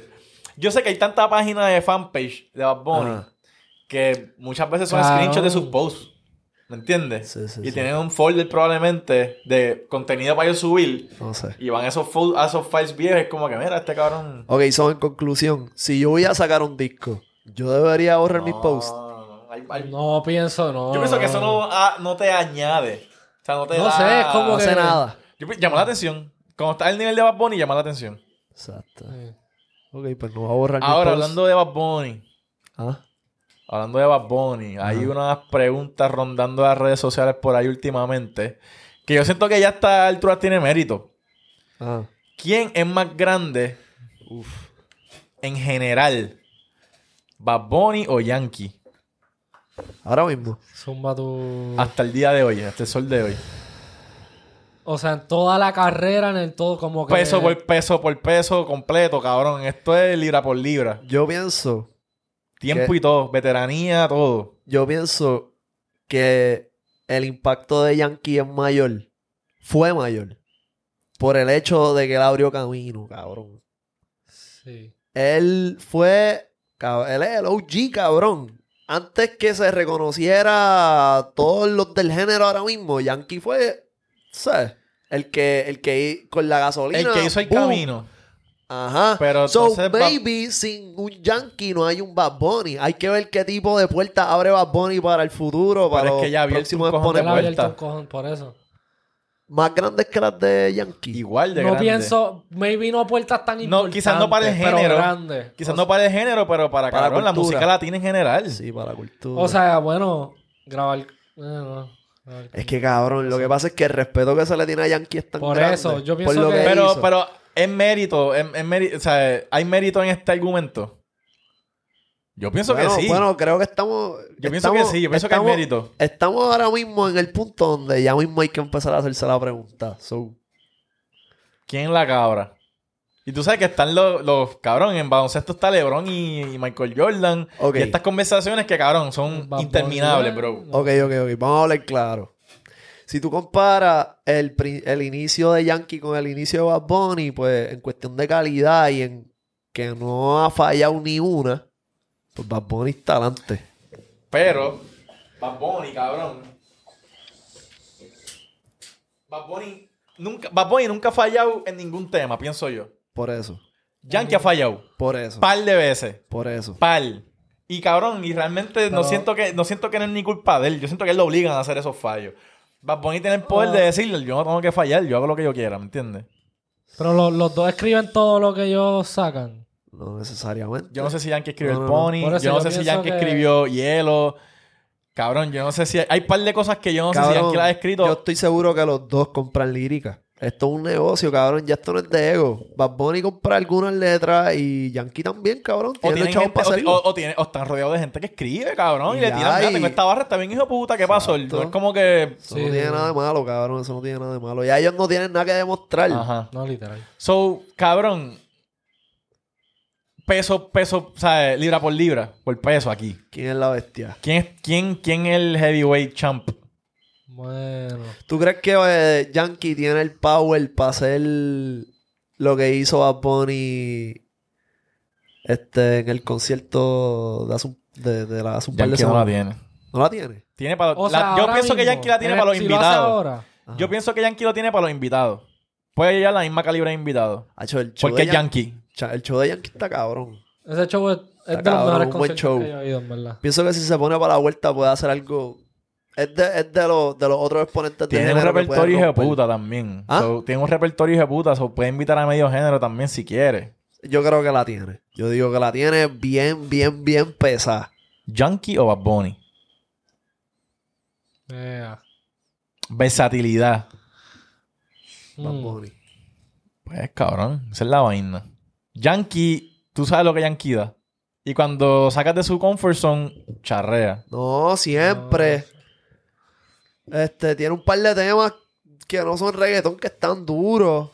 Yo sé que hay tanta página de fanpage de Bad Bunny Ajá. Que muchas veces son Cabrón. screenshots de sus posts. ¿Me entiendes? Sí, sí, y sí. tienen un folder probablemente de contenido para ellos subir. No sé. Y van a esos, a esos files viejos. Es como que, mira, este cabrón. Ok, so en conclusión, si yo voy a sacar un disco, yo debería borrar mis No, posts. no, no. Hay- hay- No pienso, no. Yo pienso que eso no, no te añade. O sea, no te No da... sé, es como No que- sé nada. Yo, llama la atención. Cuando está el nivel de Bad Bunny, llama la atención. Exacto. Sí. Ok, pues no voy a borrar mis Ahora, posts. hablando de Bad Bunny. Ah, Hablando de Bad Bunny, hay unas preguntas rondando las redes sociales por ahí últimamente. Que yo siento que ya esta altura tiene mérito. ah. ¿Quién es más grande en general? ¿Bad Bunny o Yankee? Ahora mismo. Zumba tu... Hasta el día de hoy, hasta el sol de hoy. O sea, en toda la carrera, en el todo, como que... Peso por peso por peso completo, cabrón. Esto es libra por libra. Yo pienso, Tiempo y todo. Veteranía, todo. yo pienso que el impacto de Yankee es mayor. Fue mayor. Por el hecho de que él abrió camino, cabrón. Sí. Él fue. Él es el OG, cabrón. Antes que se reconociera todos los del género ahora mismo, Yankee fue. ¿Sabes? El que, el que con la gasolina. El que hizo el ¡boom! camino. Ajá. Pero so, baby, sin un Yankee no hay un Bad Bunny. Hay que ver qué tipo de puerta abre Bad Bunny para el futuro, para Pero es que ya abierto próximos un cojón de Él ha exponentes. por eso. Más grandes que las de Yankee. Igual de no grande. pienso... Maybe no puertas tan No, importantes. quizás no para el género. Quizás O no para el género, pero para, Para cabrón, la música latina en general. Sí, para la cultura. O sea, bueno, grabar... eh, no, grabar- Es que cabrón, lo que pasa es que el respeto que se le tiene a Yankee es tan Por grande. eso, yo por pienso que- pero, hizo. pero es mérito, es, es mérito, o sea, hay mérito en este argumento. Yo pienso bueno, que sí. Bueno, creo que estamos. yo pienso estamos- que sí, yo pienso que hay mérito. Estamos ahora mismo en el punto donde ya mismo hay que empezar a hacerse la pregunta. So, ¿Quién la cabra? Y tú sabes que están los, los cabrón, en baloncesto está LeBron y, y Michael Jordan. Y estas conversaciones que, cabrón, son interminables, bro. ok, ok, ok. Vamos a hablar claro. Si tú comparas el, el inicio de Yankee con el inicio de Bad Bunny, pues en cuestión de calidad y en que no ha fallado ni una, pues Bad Bunny está adelante. Pero, Bad Bunny, cabrón. Bad Bunny nunca, Bad Bunny nunca ha fallado en ningún tema, pienso yo. Por eso. Yankee ha fallado. Por eso. Par de veces. Por eso. Par. Y cabrón, y realmente no siento que no siento que no es ni culpa de él. Yo siento que él lo obligan a hacer esos fallos. Bad Bunny tiene el poder Ah. de decirle, yo no tengo que fallar, yo hago lo que yo quiera, ¿me entiendes? Pero lo- los dos escriben todo lo que ellos sacan. No necesariamente. Yo no sé si Yankee escribió No, el no. Pony, eso yo no yo sé si pienso Yankee que- escribió Hielo. Cabrón, yo no sé si... Hay, hay par de cosas que yo no sé si Cabrón, Yankee las ha escrito. Yo estoy seguro que los dos compran lírica. Esto es un negocio, cabrón. Ya esto no es de ego. Bad Bunny compra algunas letras y Yankee también, cabrón. O, Tiene chavos gente- para o, o- o tiene- o están rodeados de gente que escribe, cabrón. Y, Y le tiran, mira, y- tengo esta barra, está bien hijo de puta, ¿qué pasó? Exacto. No es como que... Eso Sí, no tiene sí, nada de malo, cabrón. Eso no tiene nada de malo. Ya ellos no tienen nada que demostrar. Ajá. No, literal. So, cabrón. Peso, peso, o sea, libra por libra, por peso aquí. ¿Quién es la bestia? ¿Quién es, quién, quién es el heavyweight champ? Bueno. ¿Tú crees que eh, Yankee tiene el power para hacer lo que hizo Bad Bunny este, en el concierto de, hace un, de, de la, hace un par de Yankee no la semanas? tiene. ¿No la tiene? Tiene para, O sea, la- yo pienso que Yankee la tiene en para los si invitados. Yo pienso que Yankee lo tiene para los invitados. Puede llegar a la misma calibre de invitados. Hacho, el show Porque de es Yankee. El show de Yankee está cabrón. Ese show es, es de Está los cabrón, mejores un buen conciertos show. que yo he ido, en verdad. Pienso que si se pone para la vuelta puede hacer algo. Es de, es de, los, de los otros exponentes de Tiene un género repertorio hijo de puta también. ¿Ah? So, tiene un repertorio hijo de puta. So, puede invitar a medio género también si quiere. Yo creo que la tiene. Yo digo que la tiene bien, bien, bien pesada. Yankee o Bad Bunny. Yeah. Versatilidad. Bad Mm. Bunny. Pues cabrón, esa es la vaina. Yankee, tú sabes lo que Yankee da. Y cuando sacas de su comfort zone, charrea. No, siempre. Este, tiene un par de temas que no son reggaetón, que están duros.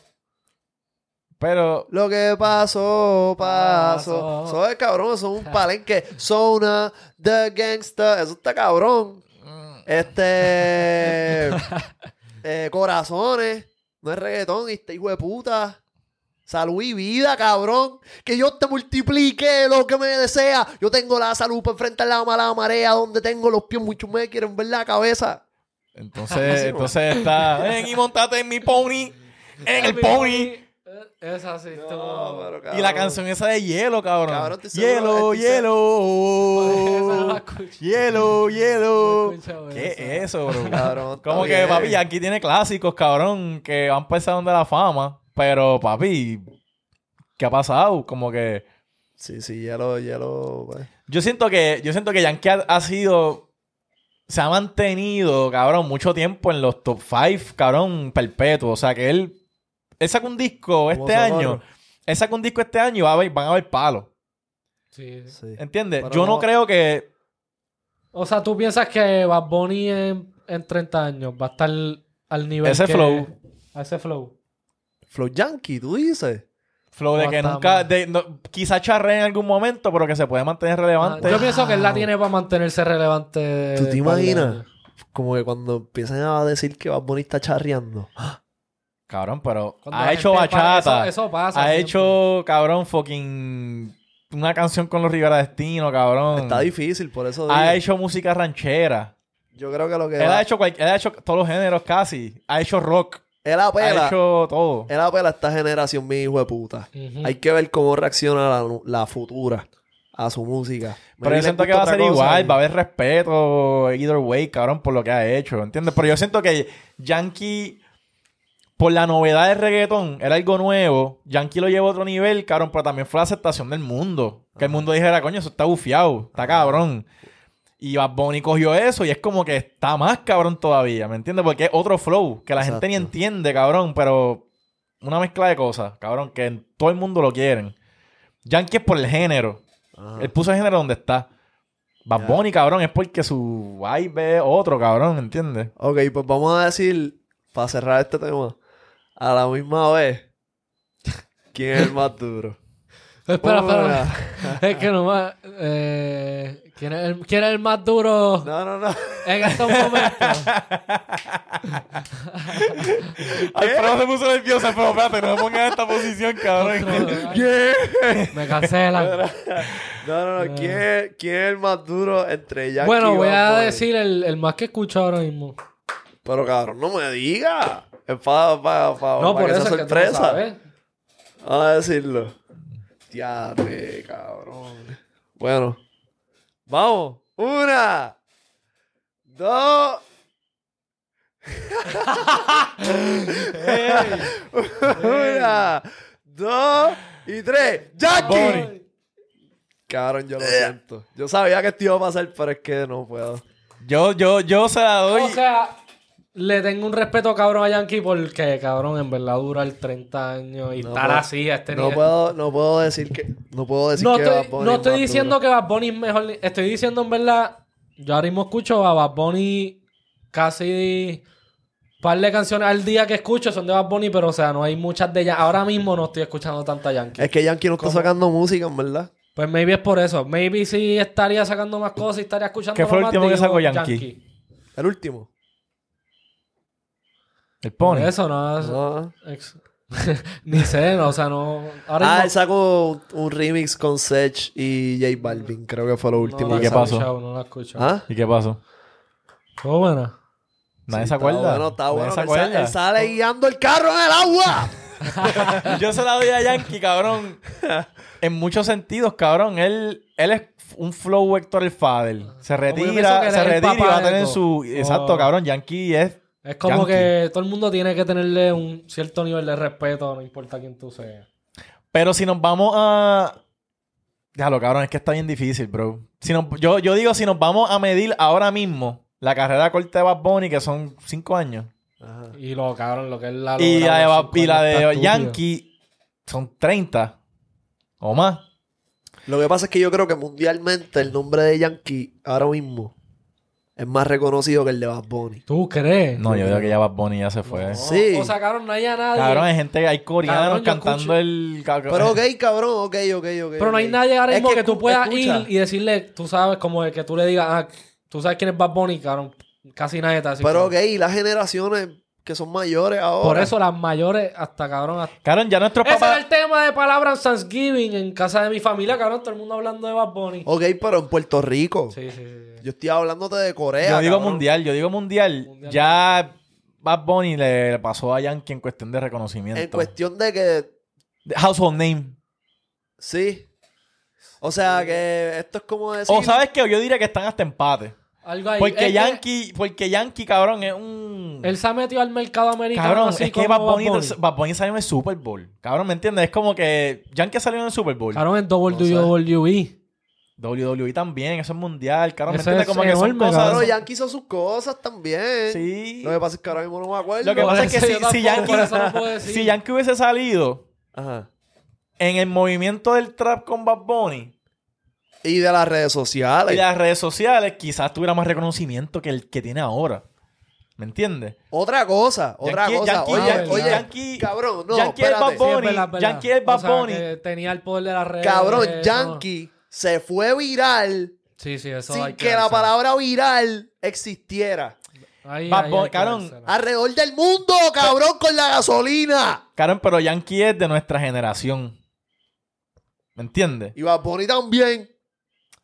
Pero Lo que pasó, pasó. Eso es cabrón, es un palenque. Zona, The Gangsta, eso está cabrón. Este. eh, corazones, no es reggaetón, este hijo de puta. Salud y vida, cabrón. Que Dios te multiplique lo que me desea. Yo tengo la salud para enfrentar la mala marea. Donde tengo los pies, muchos me quieren ver la cabeza. Entonces, Sí, entonces está. Ven y montate en mi pony. En el pony. Eh, Es así. No, pero, Y la canción esa de hielo, cabrón. Cabrón, hielo, Esa hielo. hielo, hielo. ¿Qué esa. es eso, bro? Cabrón, Como que, bien. papi, aquí tiene clásicos, cabrón, que han pasado de la fama. Pero, papi, ¿qué ha pasado? Como que. Sí, sí, hielo, hielo. pues. Yo siento que, yo siento que Yankee ha, ha sido. Se ha mantenido, cabrón, mucho tiempo en los top 5, cabrón, perpetuo. O sea que él. Él saca un disco este año. Él saca un disco este año y va a haber- van a haber palos. Sí. Sí. ¿Entiendes? Pero Yo no no- creo que. O sea, ¿tú piensas que Bad Bunny en, en 30 años va a estar al nivel Ese que- flow. A ese flow. Flow Yankee, tú dices. Flow de No que nunca. de- no- quizá charre en algún momento, pero que se puede mantener relevante. Ah, Yo pienso que él la tiene para mantenerse relevante. ¿Tú te imaginas? Como que cuando empiezan a decir que Bad Bunny está charreando. Cabrón, pero Cuando ha hecho bachata. Eso, eso pasa. ha siempre. hecho, cabrón, fucking. Una canción con los Rivera Destino, cabrón. Está difícil, por eso digo. Ha hecho música ranchera. Yo creo que lo que Él va- ha, hecho cual- él ha hecho todos los géneros casi. Ha hecho rock. Él Ha apela, hecho todo. él apela a esta generación, mi hijo de puta. Hay que ver cómo reacciona la, la futura a su música. Pero yo siento que va a ser cosa igual, y- va a haber respeto either way, cabrón, por lo que ha hecho, ¿entiendes? Pero yo siento que Yankee, por la novedad del reggaetón, era algo nuevo. Yankee lo llevó a otro nivel, cabrón, pero también fue la aceptación del mundo. Que el mundo dijera, coño, eso está bufiado, está cabrón. Y Bad Bunny cogió eso y es como que está más cabrón todavía, ¿me entiendes? Porque es otro flow que la gente ni entiende, cabrón, pero una mezcla de cosas, cabrón, que en todo el mundo lo quieren. Yankee es por el género. Ajá. Él puso el género donde está. Bad Ya. Bunny, cabrón, es porque su vibe es otro, cabrón, ¿entiendes? Ok, pues vamos a decir, para cerrar este tema, a la misma vez, ¿quién es el más duro? Espera, espera. Es que no más. Eh, ¿quién, es el, quién es el más duro No, no, no. en estos momentos? Alfredo se puso nervioso, pero espérate, no me pongas en esta posición, cabrón. Me cancelan. No, no, no. ¿Quién, es- quién es el más duro entre Yankee Bueno, voy a decir el, el más que escucho ahora mismo. Pero cabrón, no me diga. Es para pa, pa, No, por que eso sea que no sorpresa. Vamos a decirlo. Diatre, cabrón. Bueno. Vamos. Una. Dos. Una. Dos. Y tres. ¡Jackie! Cabrón, yo lo siento. Yo sabía que esto iba a pasar, pero es que no puedo. Yo, yo, yo se la doy. O sea, le tengo un respeto cabrón a Yankee porque, cabrón, en verdad dura el 30 años y No estar puedo- así a este No nivel. puedo, no puedo decir que. No puedo decir No que estoy, Bad Bunny no es estoy más diciendo duro. que Bad Bunny es mejor. Estoy diciendo en verdad. Yo ahora mismo escucho a Bad Bunny casi. par de canciones al día que escucho son de Bad Bunny, pero o sea, no hay muchas de ellas. Ahora mismo no estoy escuchando tanta Yankee. Es que Yankee no está sacando música, en verdad. Pues maybe es por eso. Maybe sí estaría sacando más cosas y estaría escuchando ¿Qué fue el más, último que digo sacó Yankee? El último. El Por pony. eso no. es- No. ex- Ni sé, no, o sea, no. Ahora Ah, mismo- él sacó un, un remix con Sech y J Balvin. Creo que fue lo último. no la ¿Y he qué pasó? escuchado, no la he escuchado. ¿Ah? ¿Y qué pasó? Fue buena. Nadie Sí, se está acuerda. bueno, está Nadie bueno. se Él, sa- acuerda. él sale guiando el carro en el agua. Yo se la doy a Yankee, cabrón. En muchos sentidos, cabrón. Él, él es un flow Héctor el Fader. Se yo pienso que retira, él se es el retira y papá va a de tener todo. su. Exacto, Oh. cabrón. Yankee es. Es como Yankee. que todo el mundo tiene que tenerle un cierto nivel de respeto, no importa quién tú seas. Pero si nos vamos a. Déjalo, cabrón, es que está bien difícil, bro. Si nos- yo, yo digo, si nos vamos a medir ahora mismo la carrera corta de Bad Bunny, que son cinco años, Ajá. Y lo cabrón, lo que es la y la de, Bad- y la de. Yankee son 30 o más. Lo que pasa es que yo creo que mundialmente el nombre de Yankee ahora mismo es más reconocido que el de Bad Bunny. ¿Tú crees? No, yo digo que ya Bad Bunny ya se fue. No. Sí. O sea, cabrón, no haya nadie. Cabrón, hay gente, hay coreanos Cabrón, cantando escucho- el. Pero ok, cabrón, ok, ok, ok. Pero no hay nadie ahora Es mismo que, tú escu- puedas escucha, ir y decirle, tú sabes, como de que tú le digas, ah, tú sabes quién es Bad Bunny, cabrón. Casi nadie te hace. Pero ok, y las generaciones que son mayores ahora. Por eso las mayores, hasta cabrón. hasta- Cabrón, ya nuestros Ese era papás. el tema de palabras Thanksgiving en casa de mi familia, cabrón. Todo el mundo hablando de Bad Bunny. Ok, pero en Puerto Rico. Sí, sí, sí. Yo estoy hablándote de Corea. Yo digo cabrón. mundial, yo digo mundial. Mundial. Ya Bad Bunny le pasó a Yankee en cuestión de reconocimiento. En cuestión de que De Household name. sí. O sea que esto es como decir. O sabes que yo diría que están hasta empate. Algo ahí. Porque Es que Yankee, porque Yankee, cabrón, es un. Él se ha metido al mercado americano. Cabrón, así es que Bad Bunny, Bunny. Bad Bunny salió en el Super Bowl. Cabrón, ¿me entiendes? Es como que Yankee salió en el Super Bowl. Cabrón, en WWE. WWE también, eso es mundial. Cabrón, ¿me entiendes? es Como que son enorme, cosas. Pero Yankee hizo sus cosas también. Sí. Lo que pasa es que ahora mismo no me acuerdo. Lo que pasa es que si, si Yankee, no si Yankee hubiese salido Ajá. en el movimiento del trap con Bad Bunny Y de las redes sociales. y las redes sociales, quizás tuviera más reconocimiento que el que tiene ahora. ¿Me entiendes? Otra cosa, otra Yankee- cosa. Yankee- oye, Yankee- oye, Yankee- cabrón, no, Yankee es espérate. Bad Bunny. Sí, es verdad, es verdad. Yankee es Bad O sea, Bunny. tenía el poder de las redes. Cabrón. Yankee se fue viral Sí, sí, eso sin hay que la palabra viral existiera. Ahí, Bad ahí Bunny, hay que cabrón, dársela. Alrededor del mundo, cabrón, con la gasolina. Karen, pero Yankee es de nuestra generación. ¿Me entiendes? Y Bad Bunny también.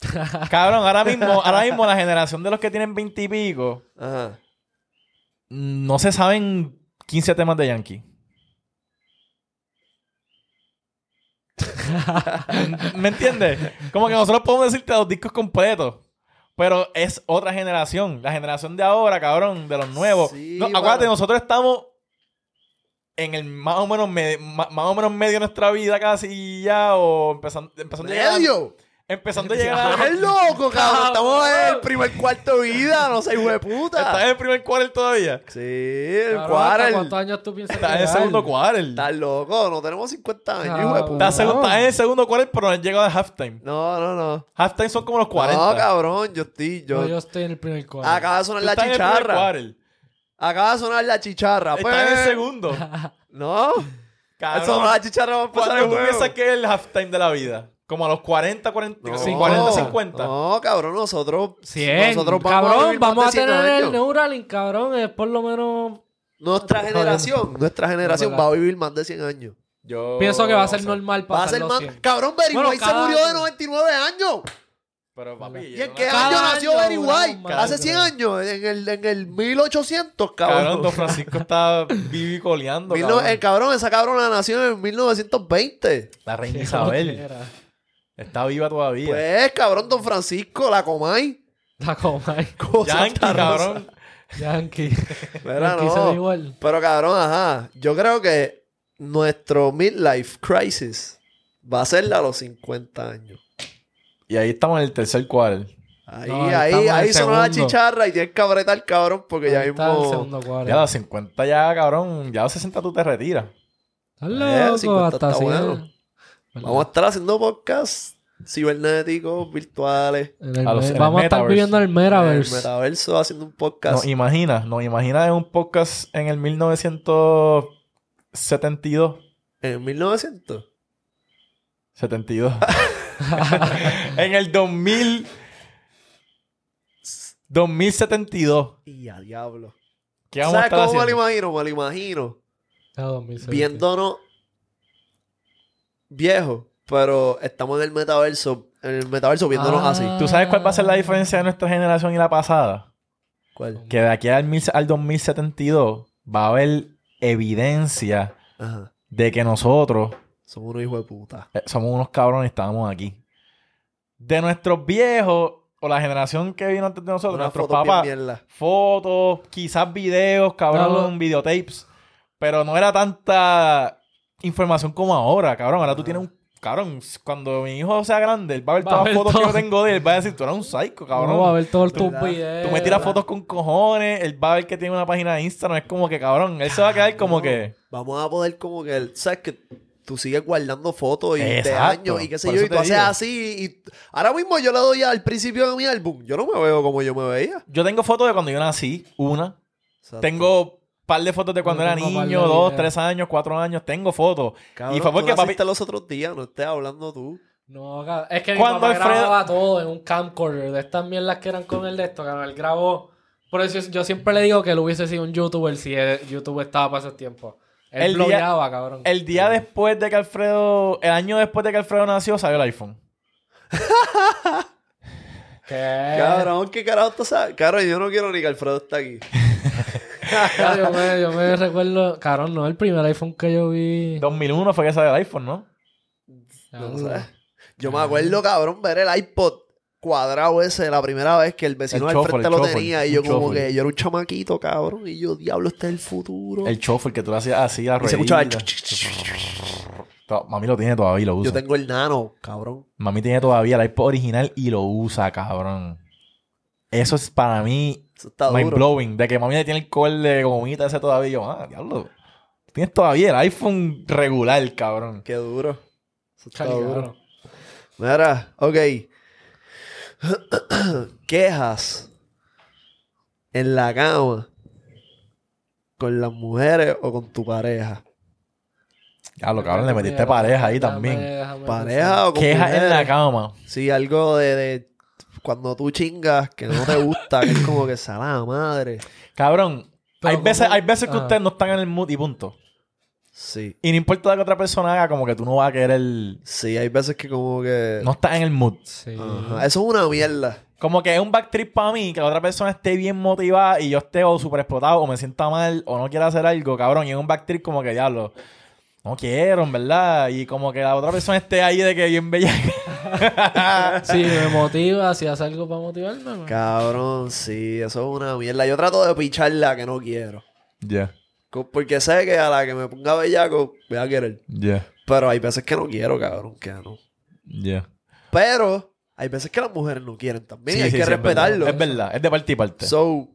Cabrón, ahora mismo, ahora mismo la generación de los que tienen 20 y pico Ajá. no se saben 15 temas de Yankee. ¿Me entiendes? Como que nosotros podemos decirte los discos completos. Pero es otra generación. La generación de ahora, cabrón, de los nuevos. Sí, No, acuérdate, mano. nosotros estamos en el más o menos me- más, o menos medio de nuestra vida casi ya. O empezando, empezando a llegar. Empezando a llegar a- ¡Es loco, cabrón! Estamos en el primer cuarto de vida, no sé, hijo de puta. ¿Estás en el primer quarter todavía? Sí, el. ¿hasta ¿Cuántos años tú piensas Estás en el segundo quarter. Estás loco, no tenemos 50 años, hijo de Cabrón. puta. Estás, en el segundo quarter, pero no has llegado a halftime. No, no, no. Halftime son como los 40. No, cabrón, yo estoy. Yo... No, yo estoy en el primer cuadro. Acaba de sonar la estás en el primer chicharra. Acaba de sonar la chicharra. Estás en el pues. segundo. No. Cabrón. Eso no la chicharra va a empezar ¿Cuándo el tú piensas que es el halftime de la vida? Como a los 40, 40, No, 40 50. No, cabrón, nosotros. 100. Nosotros vamos a cabrón, más vamos a de 100 tener el años. Neuralink, cabrón. Es por lo menos... Nuestra generación, nuestra generación va a vivir más de 100 años. Yo Pienso que va a ser no sé. normal Va pasar a ser los más. 100. Cabrón, Berry Bueno, White se murió de año. 99 años. Pero papi, ¿Y en qué no- año nació duramos White? Hace yo 100 creo. años, en el, en el 1800, Cabrón, cabrón. Don Francisco está vivicoleando. Cabrón. el cabrón, esa cabrona nació en 1920. La reina Isabel. Está viva todavía. Pues, cabrón, Don Francisco, la comay. La coma. Cosa Yankee, cabrón. Yankee. Mira, Yankee no. igual. Pero cabrón, ajá. Yo creo que nuestro midlife crisis va a ser a los 50 años. Y ahí estamos en el tercer quarter. Ahí, No, ahí, ahí sonó la chicharra y tienes que apretar, cabrón, porque ya Ahí está el mismo. segundo cuadro. Ya a los 50 ya, cabrón. Ya a los 60 tú te retiras. Estás Eh, loco, 50 hasta está así. Bueno. Vamos a estar haciendo podcasts cibernéticos, virtuales. A los- Vamos a estar viviendo en el En el metaverso haciendo un Nos podcast. imaginas, nos imaginas en un podcast en el 1972. En el 1900. 72. en el 2000. 2072. Y a diablo. ¿Qué vamos a ¿Sabes estar cómo me lo haciendo? imagino? Me lo imagino Ah, 2007. viéndonos viejos, pero estamos en el metaverso, en el metaverso viéndonos Ah. así. ¿Tú sabes cuál va a ser la diferencia de nuestra generación y la pasada? ¿Cuál? Que de aquí al, mil- al 2072 va a haber evidencia Ajá. de que nosotros Somos unos hijos de puta. eh, somos unos cabrones y estábamos aquí. De nuestros viejos o la generación que vino antes de nosotros, Unas nuestros papás, fotos, quizás videos, cabrón, videotapes. Pero no era tanta información como ahora, cabrón. Ahora tú Ah. tienes un. Cabrón, cuando mi hijo sea grande, él va a ver Va a todas ver las fotos que yo tengo de él. Va a decir, tú eres un psycho, cabrón. Vamos a ver todos tus videos. Tú me tiras fotos con cojones, él va a ver que tiene una página de Instagram. Es como que, cabrón, él se va a quedar como que. Vamos a poder como que, el- ¿sabes? Que tú sigues guardando fotos y de años y qué sé Por yo, y tú te haces digo. así. Y ahora mismo yo le doy al principio de mi álbum. Yo no me veo como yo me veía. Yo tengo fotos de cuando yo nací, una. Exacto. Tengo par de fotos de cuando era niño, dos, tres años, cuatro años. Tengo fotos. Cabrón, y fue porque tú papi. los otros días, no estés hablando tú. No, cabrón. Es que mi papá Alfredo- grababa todo en un camcorder. De estas mierdas que eran con el de esto, cabrón. Él grabó. Por eso yo siempre le digo que él hubiese sido un youtuber si YouTube estaba para esos tiempos. Él El día- blogueaba, cabrón. El día después de que Alfredo. El año después de que Alfredo nació, salió el iPhone. ¿Qué? Cabrón, ¿qué carajo tú sabes? Cabrón, yo no quiero ni que Alfredo esté aquí. Yo, me, yo me recuerdo. Cabrón, no, el primer iPhone que yo vi. 2001 fue que salió el iPhone, ¿no? No sé. Yo me acuerdo, cabrón, ver el iPod cuadrado ese la primera vez que el vecino El al shuffle, frente el lo tenía. Y yo como que yo era un chamaquito, cabrón. Y yo, diablo, este es el futuro. El chofer que tú le hacías así a y se escuchaba el... Mami lo tiene todavía y lo usa. Yo tengo el nano, cabrón. Mami tiene todavía el iPod original y lo usa, cabrón. Eso es para mí Eso está mind duro. blowing. De que mami tiene el core de gomita ese todavía. Yo, ah, diablo. Tienes todavía el iPhone regular, cabrón. Qué duro. Eso está Chale, duro. Mira, ok. Quejas en la cama con las mujeres o con tu pareja. Diablo, cabrón, le metiste pareja ahí también. Pareja o con Quejas en la cama. Sí, algo de, de cuando tú chingas que no te gusta, que es como que salada madre. Cabrón, Pero hay veces, hay veces que Ajá. ustedes no están en el mood y punto. Sí. Y no importa lo que otra persona haga, como que tú no vas a querer. Sí, hay veces que como que... No estás en el mood. Sí. Ajá. Eso es una mierda. Como que es un backtrip para mí que la otra persona esté bien motivada y yo esté o súper explotado o me sienta mal o no quiera hacer algo, cabrón. Y es un backtrip como que diablo. No quiero, en verdad. Y como que la otra persona esté ahí de que bien bella. Si me motiva, si hace algo para motivarme. man. Cabrón, sí, eso es una mierda. Yo trato de picharla que no quiero. Ya, Porque sé que a la que me ponga bellaco voy a querer. ya, Pero hay veces que no quiero, cabrón, que no. ya. Pero hay veces que las mujeres no quieren también. Sí, hay sí, que sí, es verdad. respetarlo. Es verdad, es de parte y parte. So,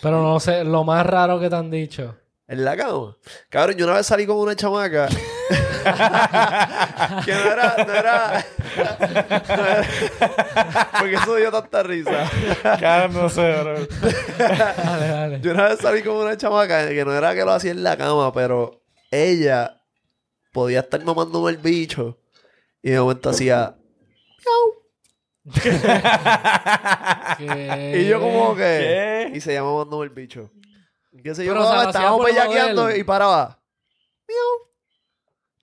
Pero no sé, lo más raro que te han dicho. En la cama. Cabrón, yo una vez salí con una chamaca. que no era, no era. no era- Porque eso dio tanta risa. Cabrón, no sé, bro. Dale, dale. Yo una vez salí con una chamaca que no era que lo hacía en la cama, pero ella podía estar mamándome el bicho. Y de momento hacía. ¿Qué? Y yo como que... ¿Qué? Y se llama mamándome el bicho. ¿Qué sé yo? Pero, o sea, mamá, lo hacía estábamos por bellaqueando joder. y paraba.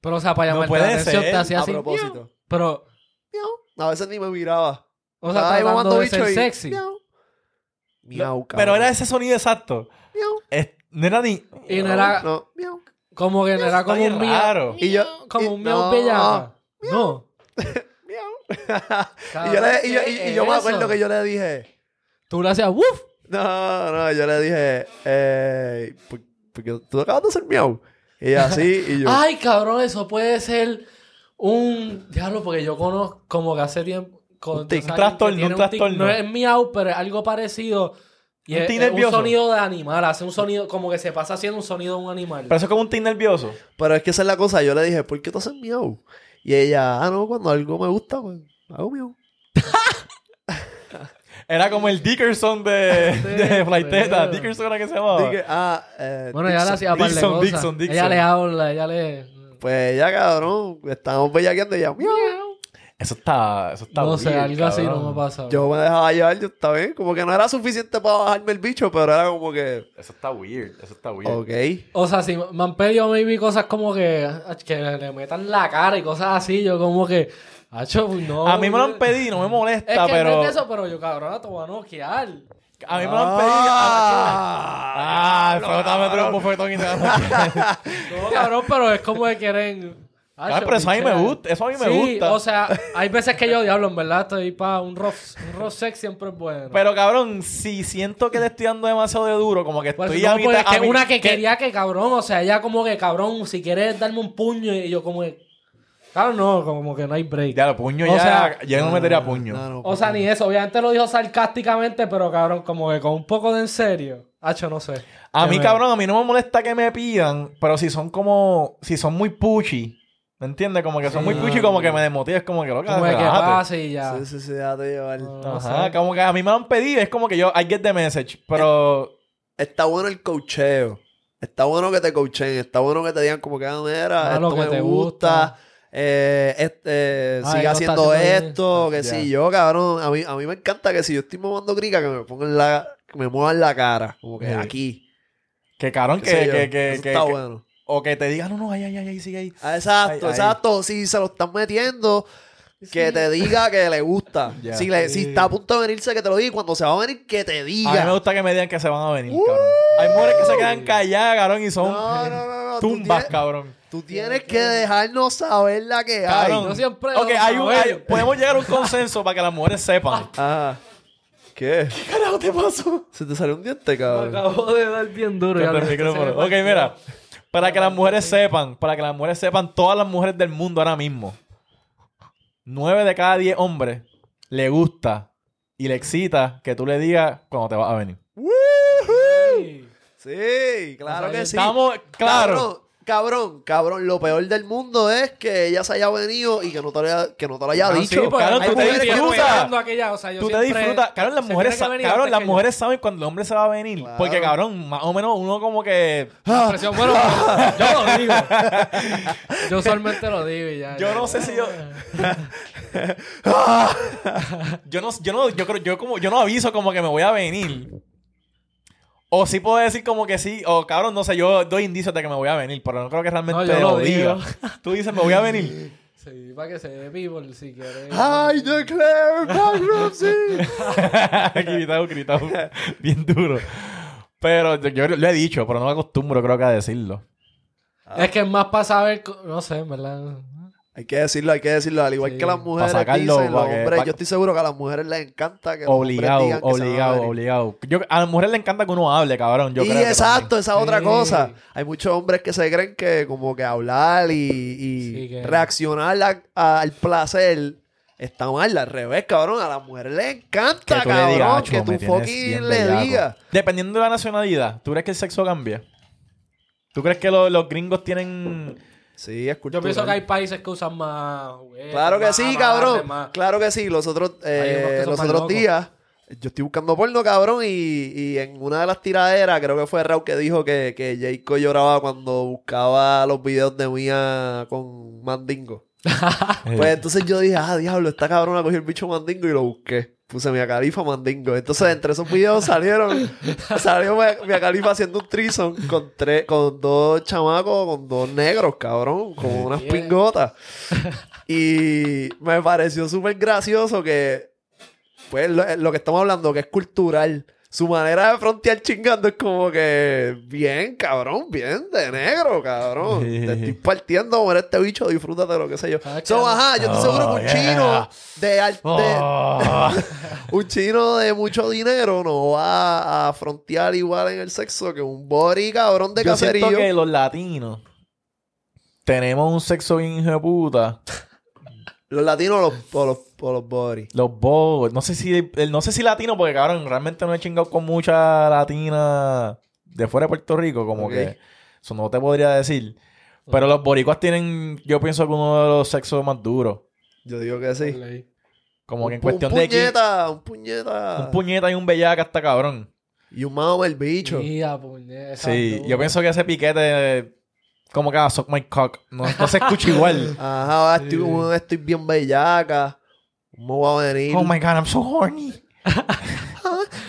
Pero, o sea, para No llamarte puede la atención ser. te hacía A así. propósito. Pero, A veces ni me miraba. o sea, Estaba ahí tratando mamando de ser bicho y- sexy. Miau. Miau, Pero era ese sonido exacto. Miau. Es- no era ni. Y no era No, miau. como que no era como un miau. raro. Y yo... Como y- un miau no. No. miau. Y yo, le, y, yo, ¿qué y- y yo me acuerdo que yo le dije... Tú le hacías ¡wuf! No, no, yo le dije... Eh, por- porque tú acabas de hacer miau. Y así, y yo... Ay, cabrón, eso puede ser un. Diablo, porque yo conozco como que hace tiempo. Con, Un tic, trastorno, un trastorno. no es miau, pero es algo parecido. Y Un es, es un sonido de animal, hace un sonido, como que se pasa haciendo un sonido de un animal. Pero eso es como un tic nervioso. Pero es que esa es la cosa. Yo le dije, ¿por qué tú haces miau? Y ella, ah, no, cuando algo me gusta, pues hago miau. Era como el Dickerson de, de Flighteta. Dickerson era que se llamaba. Ah, eh, bueno, ella le hacía par de Dixon, cosas. Dixon, Dixon. Ella le habla, ella le. Pues ya, cabrón, estábamos bellaqueando y ella, miau. Eso está. Eso está no sé, weird, algo así no me ha pasado. Yo me dejaba llevar, yo estaba bien. Como que no era suficiente para bajarme el bicho, pero era como que, Eso está weird. Eso está weird. ok. O sea, si me han pedido maybe cosas como que, que le metan la cara y cosas así, yo como que, hacho, no. A mí me lo han pedido y no me molesta, Es que pero. es eso, pero yo, cabrón, te voy a noquear. A mí me lo han pedido. Ah, el fuego estaba metiendo un bofetón y te No, cabrón, pero es como que quieren. Ah, pero eso a mí me gusta, eso a mí me Sí, gusta. o sea, hay veces que yo diablo, en verdad, estoy para un rough, un rough sex siempre es bueno. Pero cabrón, si siento que le estoy dando demasiado de duro, como que Pues estoy no, a pues mitad. es que a mi- una que quería que cabrón, o sea, ella como que cabrón, si quieres darme un puño y yo como que. Claro, no, como que no hay break. Ya, lo puño O ya. sea, yo no metería puño. No, no, O sea, ni eso, obviamente lo dijo sarcásticamente, pero cabrón, como que con un poco de en serio. Hacho, no sé. A mí, me- cabrón, a mí no me molesta que me pidan, pero si son como. Si son muy puchi. ¿Me entiendes? Como que son muy puchi, como que me desmotiva. Es como que loca. Como que pase y ya. Sí, sí, sí, déjate llevar. No Ajá, sé. como que a mí me lo han pedido. Es como que yo, I get the message. Pero. Está bueno el cocheo. Está bueno que te coachen. Está bueno que te digan como que, ah, mira, lo esto que me te gusta. gusta. Eh, este, Ah, está haciendo esto, que Ya. si yo, cabrón, a mí, a mí me encanta que si yo estoy mamando crica, que me pongan la, que me muevan la cara, como que Sí. aquí. Que cabrón, que, que, que, Eso que- está que- bueno. O que te digan, no, no, ay, ay, ay, sigue ahí. Ah, exacto, exacto. Si se lo están metiendo, que te diga que le gusta. Si, le, si está a punto de venirse, que te lo diga. Cuando se va a venir, que te A mí me diga. gusta que me digan que se van a venir, cabrón. Hay mujeres que se quedan calladas, cabrón, y son No, no, no, no. tú tumbas, tienes- cabrón. Tú tienes que dejarnos saber la que hay. Cabrón. Yo siempre Ok, lo hay un, hay- podemos llegar a un consenso para que las mujeres sepan. Ah. ¿Qué? ¿Qué carajo te pasó? Se te salió un diente, Me cabrón. acabo de dar bien duro. ya el no- micrófono. Ok, mira. Para que las mujeres sepan, para que las mujeres sepan, todas las mujeres del mundo ahora mismo, nueve de cada diez hombres le gusta y le excita que tú le digas cuando te vas a venir. Sí. Sí, claro O sea, que sí. Estamos, claro. Cabrón, cabrón, cabrón. Lo peor del mundo es que ella se haya venido y que no te lo haya, que no te lo haya Ah, dicho. sí, Cabrón, hay tú te disfrutas. esperando aquella, o sea, yo Tú te disfrutas. Cabrón, las mujeres, cabrón, antes las yo. mujeres saben cuando el hombre se va a venir. Claro. Porque, cabrón, más o menos uno como que... La presión, bueno, yo lo digo. Yo usualmente lo digo y ya. Yo ya. no sé si yo... yo no, yo no, yo creo, yo como, yo no aviso como que me voy a venir. O sí puedo decir como que sí, o cabrón, no sé, yo doy indicios de que me voy a venir, pero no creo que realmente No, yo lo lo diga. digo. Tú dices, me voy a venir. Sí, para que se dé vivo si quieres. I declare bankruptcy. gritado, gritado. Bien duro. Pero yo, yo lo he dicho, pero no me acostumbro creo que a decirlo. Es que es más para saber, no sé, en verdad. Hay que decirlo, hay que decirlo. Al igual Sí. que las mujeres sacarlo, dicen, los que- hombres, yo estoy seguro que a las mujeres les encanta que los Obligado, hombres digan que obligado, venir. obligado. Yo, a las mujeres le encanta que uno hable, cabrón. Yo y creo que exacto, esa es otra cosa. Hay muchos hombres que se creen que como que hablar y, y Sí, que- reaccionar a- a- al placer está mal. Al revés, cabrón. A las mujeres les encanta, que cabrón, digas, que "Acho, tú fucking le bellaco". digas. Dependiendo de la nacionalidad, ¿tú crees que el sexo cambia? ¿Tú crees que lo- los gringos tienen... Sí, es Yo pienso que hay países que usan más. juguetes, Claro que más sí, cabrón. más- Claro que sí. Los otros, eh, los otros días, yo estoy buscando porno, cabrón, y, y en una de las tiraderas, creo que fue Raúl que dijo que, que Jayco lloraba cuando buscaba los videos de Mía con Mandingo. Pues entonces yo dije, ah, diablo, esta cabrona cogió el bicho Mandingo y lo busqué. Puse Mia Califa Mandingo. Entonces, entre esos videos salieron, salió Mia Khalifa haciendo un trison con tres, con dos chamacos, con dos negros, cabrón, con unas Yeah. pingotas. Y me pareció súper gracioso que, pues, lo, lo que estamos hablando, que es cultural. Su manera de frontear chingando es como que, bien, cabrón, bien, de negro, cabrón. Te estoy partiendo por este bicho, disfrútate de lo que sé yo. Ah, So, ajá, yo estoy seguro que Oh, un yeah. chino de, al- de- Oh. un chino de mucho dinero no va a frontear igual en el sexo que un body cabrón de Yo caserío. siento que los latinos tenemos un sexo bien hijo de puta. Los latinos o los, o los, o los body. Los bobos. No sé si no sé si latino, porque cabrón, realmente no he chingado con mucha latina de fuera de Puerto Rico, como que eso no te podría decir. Pero los boricuas tienen, yo pienso que uno de los sexos más duros. Yo digo que sí. Como que en Un cuestión un de que puñeta, un puñeta. un puñeta y un bellaca hasta cabrón. Y un mamo el bicho. Puñeta, Sí, duro. yo pienso que ese piquete como que ah, suck my cock. No, no se escucha igual. Ajá, estoy, Sí. un- estoy bien bellaca. ¿Cómo va a venir? Oh my god, I'm so horny.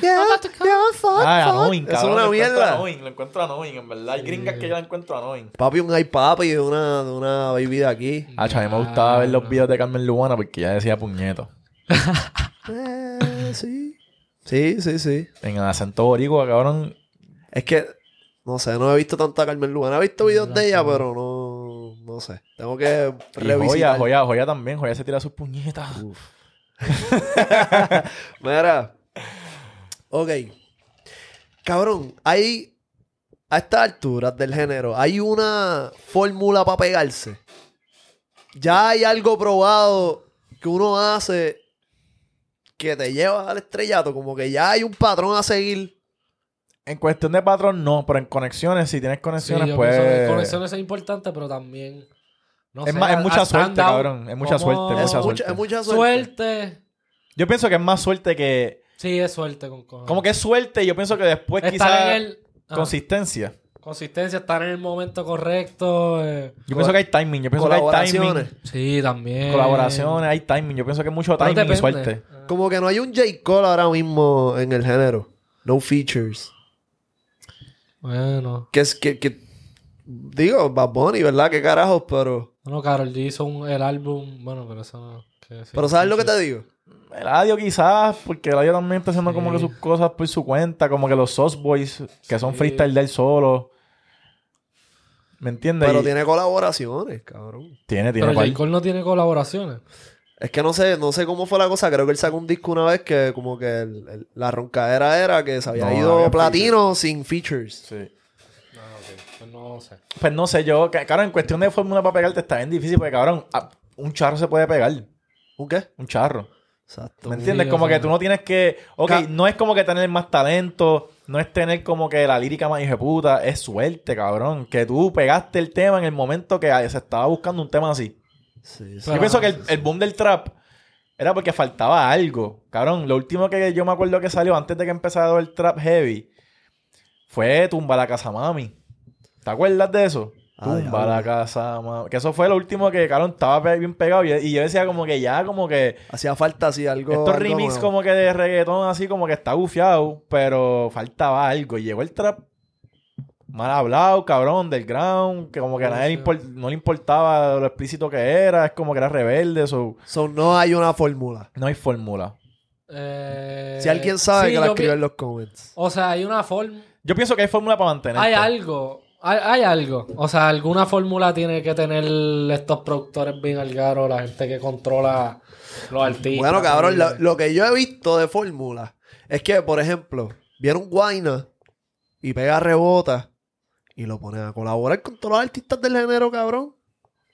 Yeah, yeah, fuck, Ay, fuck. annoying, Eso es cabrón. una lo encuentro mierda. annoying, lo encuentro annoying, en verdad. Hay gringas que yo la encuentro annoying. Papi, un papi de una, de una baby de aquí. Ah, a mí me gustaba ver los videos de Carmen Lubana porque ya decía puñeto. Eh, sí. Sí, sí, sí. En el acento boricua, cabrón. Es que, no sé, no he visto tanto a Carmen Lubana. He visto videos de ella, pero no, no sé. Tengo que Y Joya, revisitar. Joya, Joya también. Joya se tira sus puñetas. Mira. Ok. Cabrón, hay. A estas alturas del género, hay una fórmula para pegarse. Ya hay algo probado que uno hace que te lleva al estrellato. Como que ya hay un patrón a seguir. En cuestión de patrón, no. Pero en conexiones, si tienes Sí, conexiones, yo pues... que conexiones es importante, pero también. No Es sé, más- es mucha suerte, cabrón. Es mucha suerte, Es mucha mucha, suerte. es mucha suerte. Suerte. Yo pienso que es más suerte que... Sí, es suerte con cojones. Como que es suerte y yo pienso que después quizás... el. Consistencia. Consistencia, estar en el momento correcto. eh. Yo pienso que hay timing. Yo pienso que hay timing. Sí, también. Colaboraciones, hay timing. Yo pienso que es mucho timing y suerte. Ah. Como que no hay un J. Cole ahora mismo en el género. No features. Bueno. Que es que, que digo, Bad Bunny, ¿verdad? Qué carajos, pero. Bueno, Carol G hizo un- el álbum. Bueno, pero eso no. que sí, Pero ¿sabes lo que sí. te digo? Eladio quizás, porque Eladio también está haciendo Sí. como que sus cosas por su cuenta, como que los Sauce Boys, que son freestyle del solo. ¿Me entiendes? Pero Y- tiene colaboraciones, cabrón. tiene, tiene Pero. J. Cole no tiene colaboraciones. Es que no sé, no sé cómo fue la cosa. Creo que él sacó un disco una vez que como que el- el- la roncadera era que se había No, ido platino sin features. Sí. No sé. Pues no sé, yo, ca- cabrón, en cuestión de fórmula para pegarte está bien difícil, porque cabrón, un charro se puede pegar. ¿Un qué? Un charro. Exacto. ¿Me entiendes? Sí, como que tú no tienes que. Ok, Ca- no es como que tener más talento, no es tener como que la lírica más puta, es suerte, cabrón. Que tú pegaste el tema en el momento que se estaba buscando un tema así. Sí, Yo pienso que el, sí, el boom del trap era porque faltaba algo. Cabrón, lo último que yo me acuerdo que salió antes de que empezara el trap heavy fue Tumba la Casa Mami. ¿Te acuerdas de eso? Ah, Tumba la Casa Mami. Que eso fue lo último que, cabrón, estaba pe- bien pegado. Y, y yo decía como que ya, como que... Hacía falta así algo. Estos algo remix como que de reggaetón así como que está gufiado, pero faltaba algo. Y llegó el trap mal hablado, cabrón, del ground, que como que a nadie le import- no le importaba lo explícito que era, es como que era rebelde, so, So, no hay una fórmula. no hay fórmula. Eh, Si alguien sabe, sí, que la pi- en los comments. O sea, hay una forma. Yo pienso que hay fórmula para mantener. Hay algo. Hay, hay algo. O sea, alguna fórmula tiene que tener estos productores bien algaros, la gente que controla los artistas. Bueno, cabrón, lo, que yo he visto de fórmula es que, por ejemplo, viene un Guayna y pega rebota y lo pone a colaborar con todos los artistas del género, cabrón.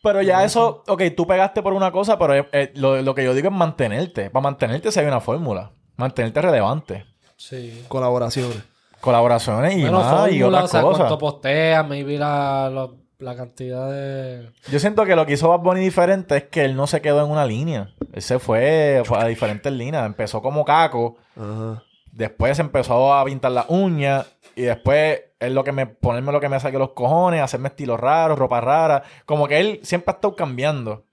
Pero ya eso, ok, tú pegaste por una cosa, pero eh, eh, lo, lo que yo digo es mantenerte. Para mantenerte si hay una fórmula. Mantenerte relevante. Sí. Colaboraciones. Colaboraciones y Bueno, más y otras o sea, cosas. cuánto posteas, maybe la, cantidad de... Yo siento que lo que hizo Bad Bunny diferente es que él no se quedó en una línea. Él se fue, fue a diferentes líneas. Empezó como caco, Ajá. después empezó a pintar las uñas y después es lo que me ponerme lo que me saque los cojones, hacerme estilos raros, ropa rara. Como que él siempre ha estado cambiando.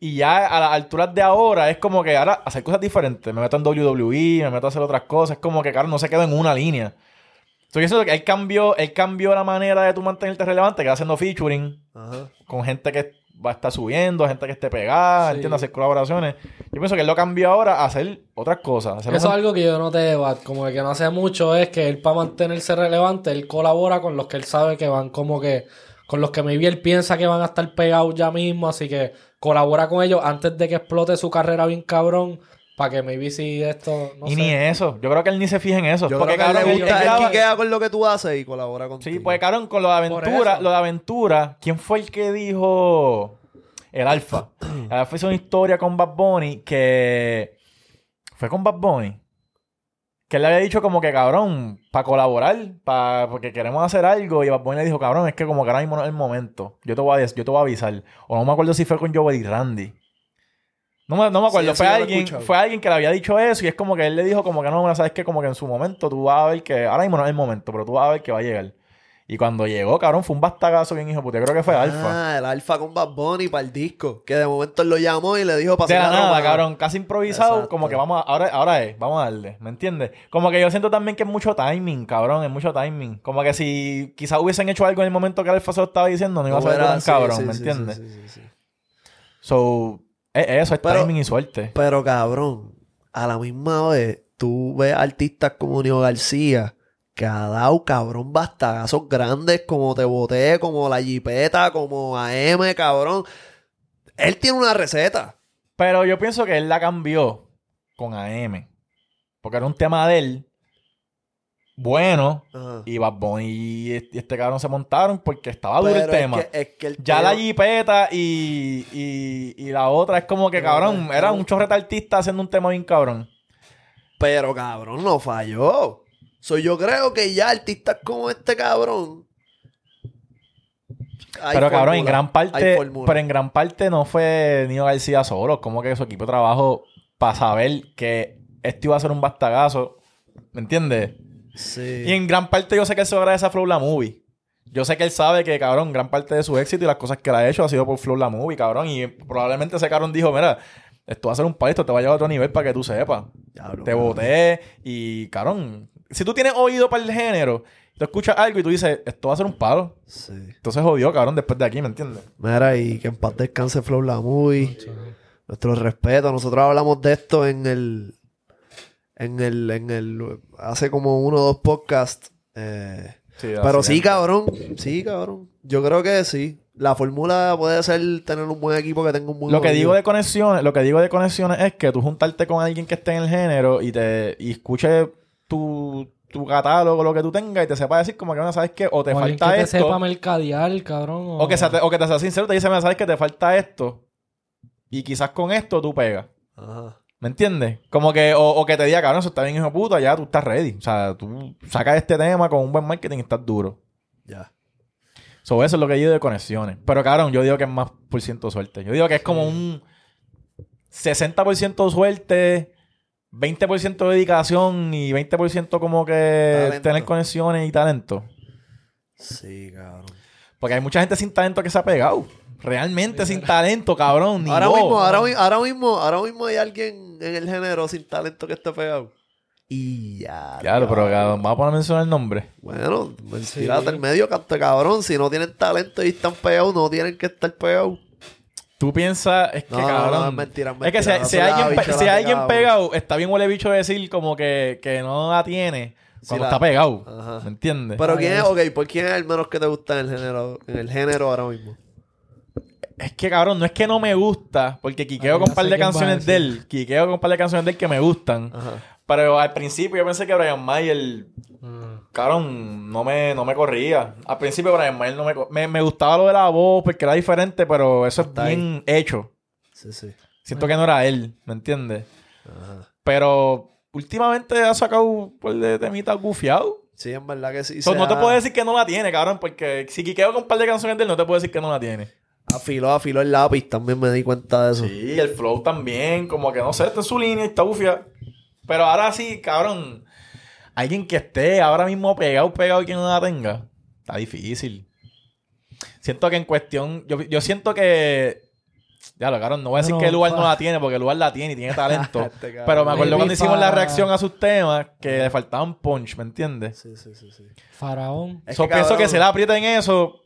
Y ya a las alturas de ahora es como que ahora hacer cosas diferentes. Me meto en WWE, me meto a hacer otras cosas. Es como que, claro, no se quedó en una línea. Entonces, yo siento que él cambió, él cambió la manera de tú mantenerte relevante, que va haciendo featuring Ajá. con gente que va a estar subiendo, gente que esté pegada, Sí. ¿entiendes? Hacer colaboraciones. Yo pienso que él lo cambió ahora a hacer otras cosas. hacer Eso es un- algo que yo noté, Bat, como que no hace mucho, es que él para mantenerse relevante, él colabora con los que él sabe que van como que, con los que maybe él piensa que van a estar pegados ya mismo, así que colabora con ellos antes de que explote su carrera bien cabrón, para que maybe si esto, no y sé. ni eso. Yo creo que él ni se fija en eso. Yo porque, creo que a él cabrón, le gusta, él él quiquea con lo que tú haces y colabora contigo. Sí, pues cabrón, con lo de aventura, lo de aventura, ¿quién fue el que dijo el Alfa? el Alfa hizo una historia con Bad Bunny que fue con Bad Bunny. Que él le había dicho como que cabrón, para colaborar, para porque queremos hacer algo. Y Bad Bunny le dijo, cabrón, es que como que ahora mismo no es el momento. Yo te voy a, yo te voy a avisar. O no me acuerdo si fue con Joel y Randy. No me, no me acuerdo, Sí, fue alguien, fue alguien que le había dicho eso y es como que él le dijo como que no, sabes que como que en su momento tú vas a ver que, ahora mismo no es el momento, pero tú vas a ver que va a llegar. Y cuando llegó, cabrón, fue un bastagazo bien hijo puta. Yo creo que fue Alfa. Ah, el Alfa con Bad Bunny para el disco. Que de momento él lo llamó y le dijo para De la nada, cabrón, casi improvisado, Exacto. como que vamos a, ahora, ahora es, vamos a darle, ¿me entiendes? Como que yo siento también que es mucho timing, cabrón, es mucho timing. Como que si quizás hubiesen hecho algo en el momento que Alfa se lo estaba diciendo, no iba a ser tan cabrón, sí, ¿me sí, entiendes? sí, sí, sí, sí. So, es eso, es Pero- timing y suerte. Pero cabrón, a la misma vez, tú ves artistas como Neo García, que ha dado cabrón bastagazos grandes como Te Boté, como La Jipeta, como AM, cabrón. Él tiene una receta. Pero yo pienso que él la cambió con AM. Porque era un tema de él bueno. Ajá. Y Bad Bunny y este, cabrón se montaron porque estaba duro el es tema. que- es que el Ya la jipeta y, y, y la otra es como que, cabrón, era un chorrete artista haciendo un tema bien cabrón. Pero cabrón, no falló. So, yo creo que ya artistas como este cabrón. pero cabrón, en gran parte, pero en gran parte no fue Nino García solo, como que su equipo de trabajo para saber que esto iba a ser un bastagazo, ¿me entiendes? Sí. Y en gran parte yo sé que él se agradece a Flow La Movie. Yo sé que él sabe que, cabrón, gran parte de su éxito y las cosas que él ha hecho ha sido por Flow La Movie, cabrón. Y probablemente ese cabrón dijo, mira, esto va a ser un país, esto te va a llevar a otro nivel para que tú sepas. Diablo, Te cabrón. boté y, cabrón, si tú tienes oído para el género, tú escuchas algo y tú dices, esto va a ser un palo. Sí. Entonces jodió, cabrón, después de aquí, ¿me entiendes? Mira, y que en paz descanse Flow la movie. Nuestro respeto. Nosotros hablamos de esto en el. En el. En el. Hace como uno o dos podcasts. eh, Sí, pero sí, cabrón. Sí, cabrón. Yo creo que sí. La fórmula puede ser tener un buen equipo que tenga un buen Lo que digo de conexiones, lo que digo de conexiones es que tú juntarte con alguien que esté en el género y te y escuche tu, tu catálogo, lo que tú tengas, y te sepa decir como que no sabes qué, o te O falta que te esto. sepa mercadear, cabrón. O, O que, sea- o que te sea sincero, te dice, mira, sabes que te falta esto. Y quizás con esto tú pegas. Ajá. ¿Me entiendes? Como que, o, o que te diga, cabrón, eso está bien, hijo de puta, ya tú estás ready. O sea, tú sacas este tema con un buen marketing y estás duro. Ya. So, eso es lo que yo digo de conexiones. Pero, cabrón, yo digo que es más por ciento suerte. Yo digo que es como un 60% suerte, 20% dedicación y 20% como que Talento. tener conexiones y talento. Sí, cabrón. Porque hay mucha gente sin talento que se ha pegado. Realmente sin talento, cabrón. Ni Ahora mismo, ahora, mi- ahora mismo, ahora mismo hay alguien en el género sin talento que esté pegado. Y ya. Claro, pero vamos a poner a mencionar el nombre. Bueno, tírate al medio, canto cabrón. Si no tienen talento y están pegados, no tienen que estar pegados. Tú piensas, es que No, cabrón. no, es mentira, es Es que si, mentira, no si alguien, pe- si alguien pegado. está bien huele bicho decir como que, que no la tiene cuando la- está pegado. Ajá. ¿Me entiendes? Pero quién es, ok, ¿por quién es el menos que te gusta en el género, en el género ahora mismo? Es que cabrón, no es que no me gusta, porque quiqueo con un par de canciones de él. Quiqueo con un par de canciones de él que me gustan. Ajá. Pero al principio yo pensé que Brian Mayer, Mm. cabrón, no me, no me corría. Al principio Brian Mayer no me, me me gustaba lo de la voz porque era diferente, pero eso Está es bien hecho. Sí, sí. Siento que no era él, ¿me entiendes? Ajá. Pero últimamente ha sacado un par de temitas gufiados. Sí, en verdad que sí. So, no te puedo decir que no la tiene, cabrón, porque si quiqueo con un par de canciones de él, no te puedo decir que no la tiene. Afiló, afiló el lápiz, también me di cuenta de eso. Sí, el flow también, como que no sé, está en su línea y está bufia. Pero ahora sí, cabrón, alguien que esté ahora mismo pegado, pegado y que no la tenga, está difícil. Siento que en cuestión, yo, yo siento que, ya lo cabrón, no voy a decir No, que el lugar pa- no la tiene, porque el lugar la tiene y tiene talento. Este pero me acuerdo cuando hicimos la reacción a sus temas, que le faltaban punch, ¿me entiendes? Sí, sí, sí, sí. Faraón. Es So, que, pienso que si la aprieta en eso,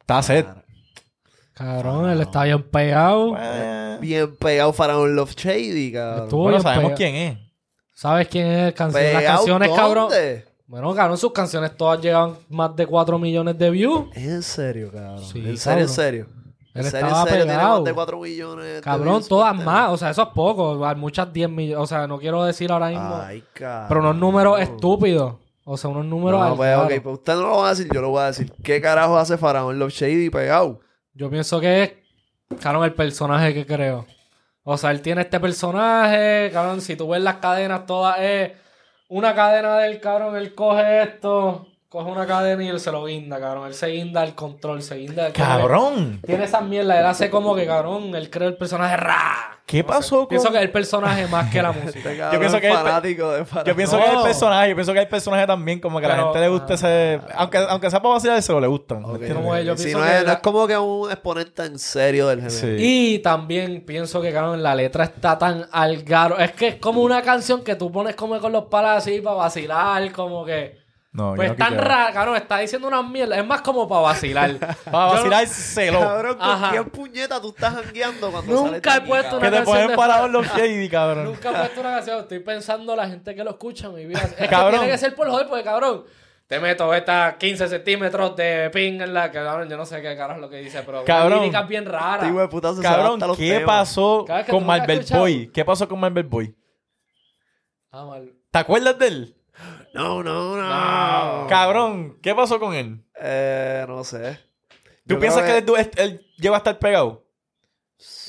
está set. Cabrón, él está bien pegado. Bien pegado Faraón Love Shady, cabrón. Estuvo bueno, bien sabemos pegado. quién es. ¿Sabes quién es? Canción- las ¿Pegado canciones, cabrón. Bueno, cabrón, sus canciones todas llegan más de 4 millones de views. ¿Es en serio, cabrón? Sí, ¿En serio, en serio? ¿En Él serio, en estaba serio? Tiene pegado. más de 4 millones de Cabrón, todas tema. más. O sea, eso es poco. Hay muchas 10 millones. O sea, no quiero decir ahora mismo. Ay, cabrón. pero unos números estúpidos. O sea, unos números No, pues, ok, pues usted no lo va a decir, yo lo voy a decir. ¿Qué carajo hace Faraón Love Shady pegado? Yo pienso que es, cabrón, el personaje que creo. O sea, él tiene este personaje, cabrón, si tú ves las cadenas todas es una cadena del cabrón, él coge esto, coge una cadena y él se lo guinda, cabrón. Él se guinda el control, se guinda el Cabrón. Tiene esas mierdas, él hace como que, cabrón, él crea el personaje ra. ¿Qué No pasó sé. con- Pienso que es el personaje más que la música. Cabrón pienso que es el pe- fanático de Faraón. Yo pienso No. que es el personaje, yo pienso que el personaje también, como que a la gente le gusta ese. Aunque, aunque sea para vacilar, se lo le gustan. yo Si no, que es, no la- es como que un exponente en serio del género. Sí. Y también pienso que, cabrón, la letra está tan al garo. Es que es como una canción que tú pones como con los palas así para vacilar, como que... No, Pues yo no tan raro, cabrón, está diciendo una mierda. Es más como para vacilar. Para Yo vacilárselo. Cabrón, ¿con Ajá. quién puñeta tú estás jangueando cuando Nunca he aquí, puesto cabrón? Que te canción ponen parados Fa- los shady, cabrón. Nunca he puesto una canción. Estoy pensando la gente que lo escucha, mi vida. Es Cabrón. que tiene que ser por joder, porque cabrón. Te meto estas 15 centímetros de ping en la que, cabrón, yo no sé qué carajo es lo que dice, pero Cabrón. una bien rara. Este hijo de puta se sabe Cabrón, ¿qué temas. pasó con Marvel. Boy? ¿Qué pasó con Marvel Boy? Ah, mal. ¿Te acuerdas de él? No, no, no. No. Cabrón, ¿qué pasó con él? Eh, no sé. ¿Tú Yo piensas que, creo él, él llegó a estar pegado?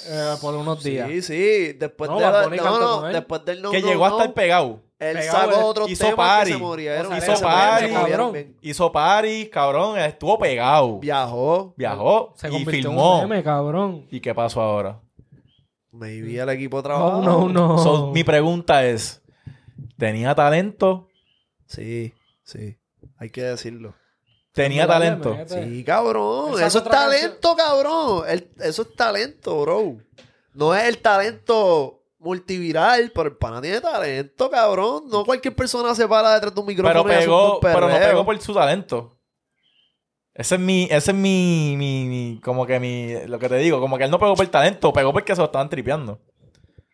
Eh, por unos días. Sí, sí. Después No, de Bad la- Bunny no, cantó no, con él. después del no, que no, llegó a no, estar pegado. Él Pegado, sacó él otros hizo temas party. que se murieron. O sea, Hizo party. meme, cabrón. Hizo party, cabrón. Estuvo pegado. Viajó. Viajó Se y convirtió filmó. en un meme, cabrón. ¿Y qué pasó ahora? Maybe el equipo de trabajo. No, no, no. So, mi pregunta es: ¿tenía talento? Sí, sí. Hay que decirlo. ¿Tenía talento? Sí, cabrón. Eso es talento, cabrón. El- eso es talento, bro. No es el talento multiviral, pero el pana tiene talento, cabrón. No cualquier persona se para detrás de un micrófono Pero y hace un pegó, pero no pegó por su talento. Ese es mi, ese es mi, mi, mi- como que mi, lo que te digo, como que él no pegó por talento, pegó porque se lo estaban tripeando.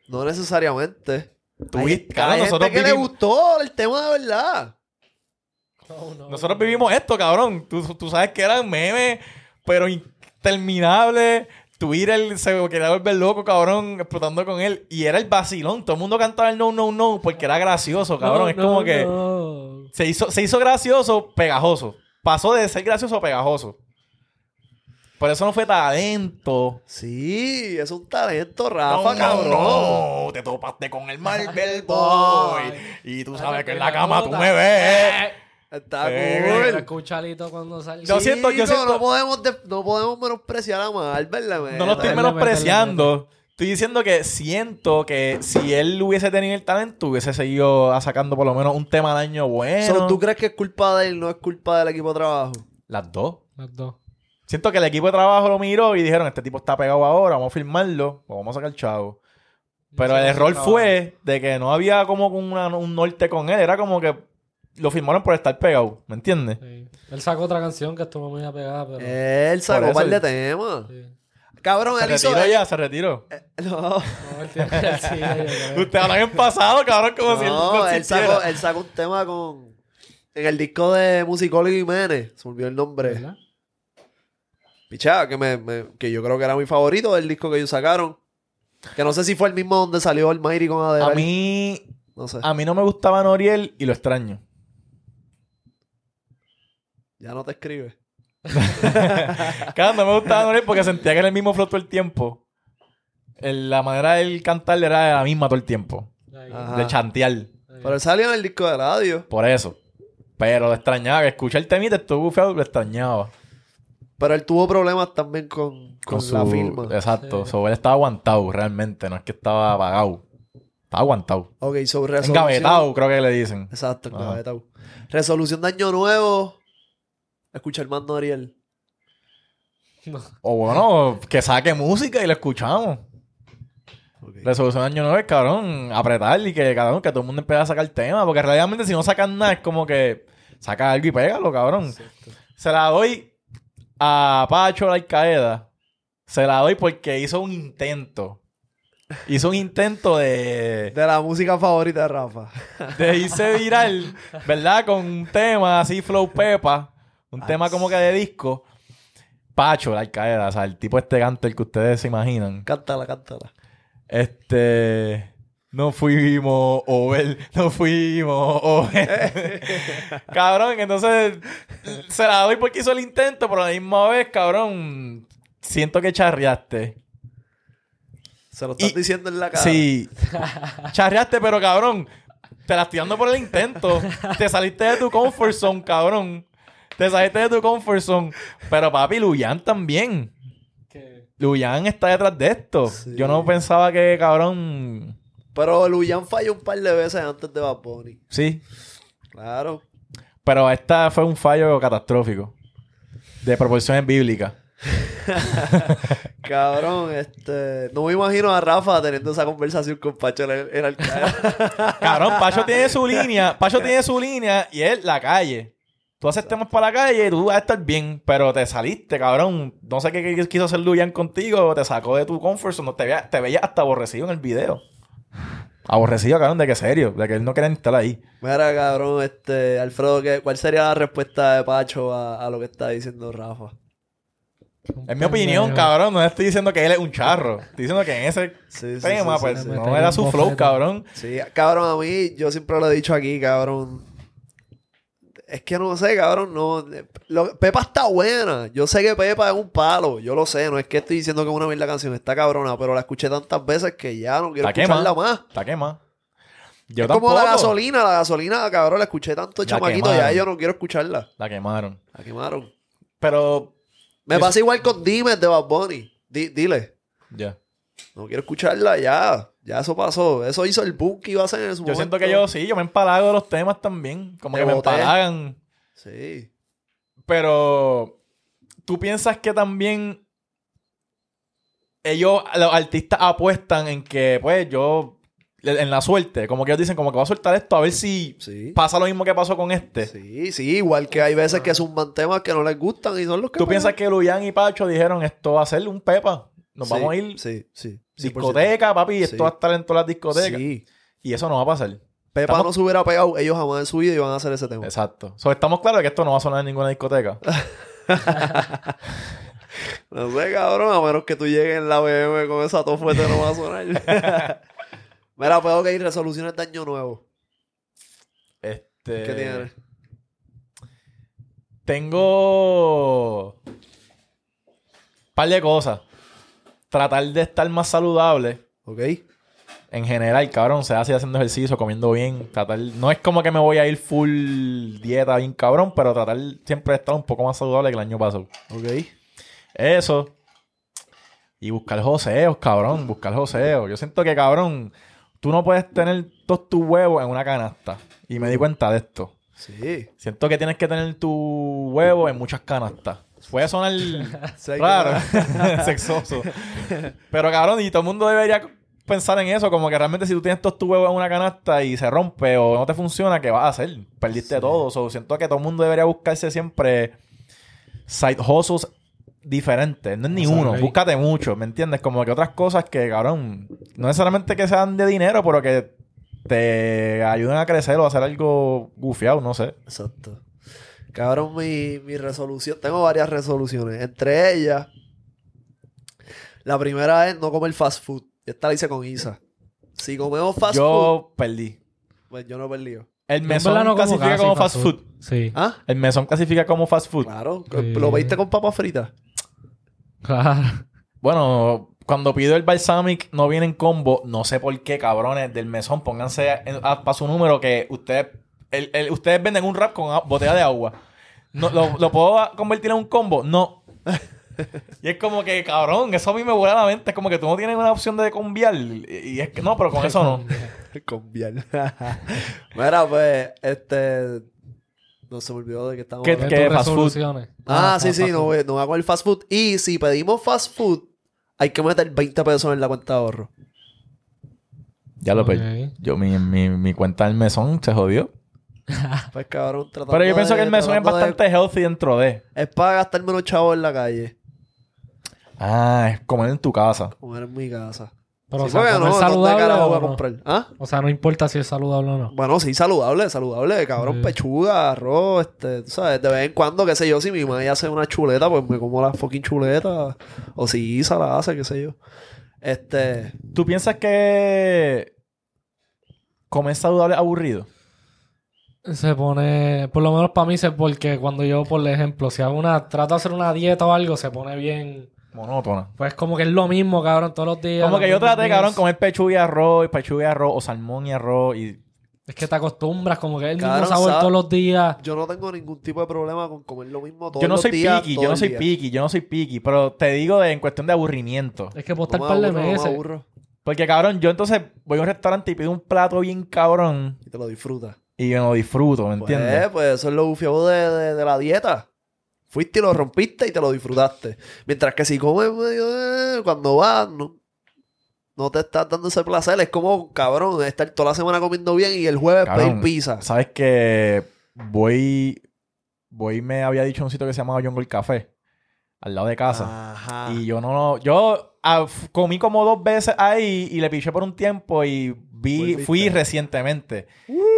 No necesariamente. Tú Hay, viste, cabrón, hay gente nosotros que le gustó el tema de verdad. No, no. Nosotros vivimos esto, cabrón. Tú, tú sabes que eran memes, pero interminables. Twitter se quería volver loco, cabrón, explotando con él. Y era el vacilón. Todo el mundo cantaba el no, no, no, porque era gracioso, cabrón. No, es como que no. se hizo, se hizo gracioso, pegajoso. Pasó de ser gracioso a pegajoso. Por eso no fue talento. Sí, es un talento, Rafa, no, cabrón. no, te topaste con el Marvel Boy. Y tú sabes que en la cama tú me ves. Está Eh, cool. Escucha Lito cuando salga. Yo siento- yo siento- No podemos, de- no podemos menospreciar a Marvel. la No lo estoy menospreciando. Estoy diciendo que siento que si él hubiese tenido el talento, hubiese seguido sacando por lo menos un tema al año bueno. So, ¿Tú crees que es culpa de él, no es culpa del equipo de trabajo? Las dos. Las dos. Siento que el equipo de trabajo lo miró y dijeron, este tipo está pegado ahora, vamos a firmarlo, pues vamos a sacar chavo. Pero el error fue de que no había como una- un norte con él. Era como que lo firmaron por estar pegado. ¿Me entiendes? Sí. Él sacó otra canción que estuvo muy apegada, pero. Él sacó un par de temas. Sí. Cabrón, Se él hizo... retiró ya, se retiró. No, No, él tiene él sigue, yo creo. Ustedes hablan en pasado, cabrón, como si él no, no él, sacó, él sacó un tema con... En el disco de Musicólogo Jiménez. Se me olvidó el nombre. ¿Verdad? Pichá, que, me, me- que yo creo que era mi favorito del disco que ellos sacaron. Que no sé si fue el mismo donde salió el Mayri con Adele. A mí, No sé. a mí no me gustaba Noriel y lo extraño. Ya no te escribe. Claro, no me gustaba Noriel porque sentía que era el mismo flow todo el tiempo. El- la manera de él cantar era la misma todo el tiempo. Ajá. De chantear. Pero él salió en el disco de radio. Por eso. Pero lo extrañaba. Que escucha el temita, estuvo bufeado, lo extrañaba. Pero él tuvo problemas también con, con, su- la firma. Exacto. Sí. So, él estaba aguantado realmente. No es que estaba apagado. Estaba aguantado. Ok, sobre resolución. Engavetado, creo que le dicen. Exacto, Ajá. engavetado. Resolución de año nuevo. Escucha el mando Ariel. No. O bueno, que saque música y lo escuchamos. Resolución de año nuevo es, cabrón, apretar y que, cabrón, que todo el mundo empiece a sacar tema. Porque realmente si no sacan nada es como que saca algo y pégalo, cabrón. Se la doy a Pacho la Alcaeda. Se la doy porque hizo un intento. Hizo un intento de, De la música favorita de Rafa. de irse viral, ¿verdad? Con un tema así, Flow Pepa. Un tema como que de disco. Pacho la Alcaeda, o sea, el tipo este el que ustedes se imaginan. cántala, cántala. Este. No fuimos over, no fuimos over. cabrón, entonces se la doy porque hizo el intento, pero a la misma vez, cabrón, siento que charreaste. Se lo estás Y- diciendo en la cara. Sí, charreaste, pero cabrón, te la estoy dando por el intento. Te saliste de tu comfort zone, cabrón. Te saliste de tu comfort zone. Pero papi, Luyan también. Que- Luyan está detrás de esto. Sí. Yo no pensaba que, cabrón. Pero Luyan falló un par de veces antes de Bad Bunny. Sí. Claro. Pero esta fue un fallo catastrófico. De proporciones bíblicas. Cabrón, este... No me imagino a Rafa teniendo esa conversación con Pacho en el, en el. Cabrón, Pacho tiene su línea. Pacho tiene su línea y él la calle. Tú haces temas para la calle y tú vas a estar bien, pero te saliste, cabrón. No sé qué, qué quiso hacer Luyan contigo, te sacó de tu comfort zone, te veías te veía hasta aborrecido en el video. Aborrecido, cabrón, de que serio, de que él no quería ni estar ahí. Mira, cabrón, este, Alfredo, ¿qué- ¿cuál sería la respuesta de Pacho a, a lo que está diciendo Rafa? En mi opinión, cabrón, no estoy diciendo que él es un charro. Estoy diciendo que en ese Sí, sí, tema, sí, pues no era su flow, cabrón. Sí, cabrón, a mí, yo siempre lo he dicho aquí, cabrón. Es que no sé, cabrón, no. lo- Pepa está buena. Yo sé que Pepa es un palo. Yo lo sé. No es que estoy diciendo que es una mierda canción. Está cabrona, pero la escuché tantas veces que ya no quiero La quema. escucharla más. Está quema. Yo es tampoco. como la gasolina. La gasolina, cabrón, la escuché tanto La chamaquito. Ya yo no quiero escucharla. La quemaron. La quemaron. Pero, Me Yo- pasa igual con Dime de Bad Bunny. Di- dile. ya. No quiero escucharla ya. Ya eso pasó. Eso hizo el boom que iba a hacer en su Yo siento que yo sí, yo me empalago de los temas también. Como Te que me empalagan. Sí. Pero tú piensas que también ellos, los artistas apuestan en que, pues, yo, en la suerte, como que ellos dicen, como que voy a soltar esto a ver si Sí. pasa lo mismo que pasó con este. Sí, sí, igual que hay veces que zumban temas que no les gustan y son los que ¿Tú piensas que Luyan y Pacho dijeron esto va a ser un pepa? Nos Sí, vamos a ir Sí, sí. 100%. discoteca, papi, esto va a estar en todas las discotecas. Sí. Y eso no va a pasar. Pepa Estamos- no se hubiera pegado, ellos jamás en su vida iban a hacer ese tema. Exacto. So, estamos claros de que esto no va a sonar en ninguna discoteca. No sé, cabrón, a menos que tú llegues en la BM con esa tofuete no va a sonar. Mira, que hay resoluciones de año nuevo. Este. ¿Qué tienes? Tengo. par de cosas. Tratar de estar más saludable. ¿Ok? En general, cabrón, sea así haciendo ejercicio, comiendo bien. Tratar. No es como que me voy a ir full dieta bien cabrón, pero tratar siempre de estar un poco más saludable que el año pasado. ¿Ok? Eso. Y buscar joseos, cabrón. Buscar joseos. Yo siento que, cabrón, tú no puedes tener todos tus huevos en una canasta. Y me di cuenta de esto. Sí. Siento que tienes que tener tu huevo en muchas canastas. Sonar Sí, hay que- raro, sexoso. Pero cabrón, y todo el mundo debería pensar en eso, como que realmente si tú tienes todos tus huevos en una canasta y se rompe o no te funciona, ¿qué vas a hacer? Perdiste Sí. todo. So, siento que todo el mundo debería buscarse siempre side hustles diferentes. No es ni O sea, uno, búscate mucho, ¿me entiendes? Como que otras cosas que, cabrón, no necesariamente que sean de dinero, pero que te ayuden a crecer o a hacer algo gufiado, no sé. Exacto. Cabrón, mi, mi resolución. Tengo varias resoluciones. Entre ellas, la primera es no comer fast food. Esta la hice con Isa. Si comemos fast food, Yo perdí. pues yo no he perdido. El mesón no como clasifica casi como fast food. Sí, ¿Ah? El mesón clasifica como fast food. Claro. Sí. ¿Lo veiste con papas fritas? claro. Bueno, cuando pido el balsamic no viene en combo. No sé por qué, cabrones del mesón. Pónganse para su número que ustedes el- el- ustedes venden un rap con botella de agua. No, ¿lo, lo puedo convertir en un combo? No. y es como que, cabrón, eso a mí me vuela la mente. Es como que tú no tienes una opción de combiar. Y, y es que no, pero con eso no. con biel. Mira, pues, este. No se me olvidó de que estamos ¿Qué- hablando. qué fast food? resoluciones. Ah, sí, sí, no no voy a comer fast food. Y si pedimos fast food, hay que meter 20 pesos en la cuenta de ahorro. Ya lo Ok. perdí. Yo, mi, mi, mi cuenta del mesón se jodió. Pues cabrón, tratando Pero yo pienso de- que el mesón es de- bastante healthy dentro de. Es para gastar menos chavos en la calle. Ah, es comer en tu casa. Comer en mi casa. Pero, Sí, o sea, no, ¿dónde saludable voy o a no? comprar? ¿Ah? O sea, no importa si es saludable o no. Bueno, sí, saludable, saludable, cabrón, Sí. pechuga, arroz, este, tú sabes, de vez en cuando, qué sé yo, si mi madre hace una chuleta, pues me como la fucking chuleta, o si Isa la hace, qué sé yo. Este, ¿Tú piensas que comer saludable es aburrido? Se pone, por lo menos para mí, es porque cuando yo, por ejemplo, si hago una, trato de hacer una dieta o algo, se pone bien. Monótona. Pues como que es lo mismo, cabrón, todos los días. Como los que yo traté, cabrón, comer pechuga y arroz, y pechuga y arroz, o salmón y arroz, y... Es que te acostumbras, como que es el Cabrón, mismo sabor sabe- todos los días. yo no tengo ningún tipo de problema con comer lo mismo todos Yo no los soy días, piqui, todo yo no soy piqui, yo no soy piqui, pero te digo de, en cuestión de aburrimiento. Es que puedo estar No par de aburro, no me meses. aburro, Porque, cabrón, yo entonces voy a un restaurante y pido un plato bien cabrón y te lo disfrutas. Y yo no disfruto, ¿me entiendes? Pues, pues eso es lo bufiado de, de, de la dieta. Fuiste y lo rompiste y te lo disfrutaste. Mientras que si comes eh, cuando vas, no, no te estás dando ese placer. Es como, cabrón, estar toda la semana comiendo bien y el jueves Cabrón, pedir pizza. Sabes que voy Boy me había dicho un sitio que se llamaba Jungle Café, al lado de casa. Ajá. Y yo no, yo ah, comí como dos veces ahí y le piché por un tiempo y vi, Volviste. fui recientemente.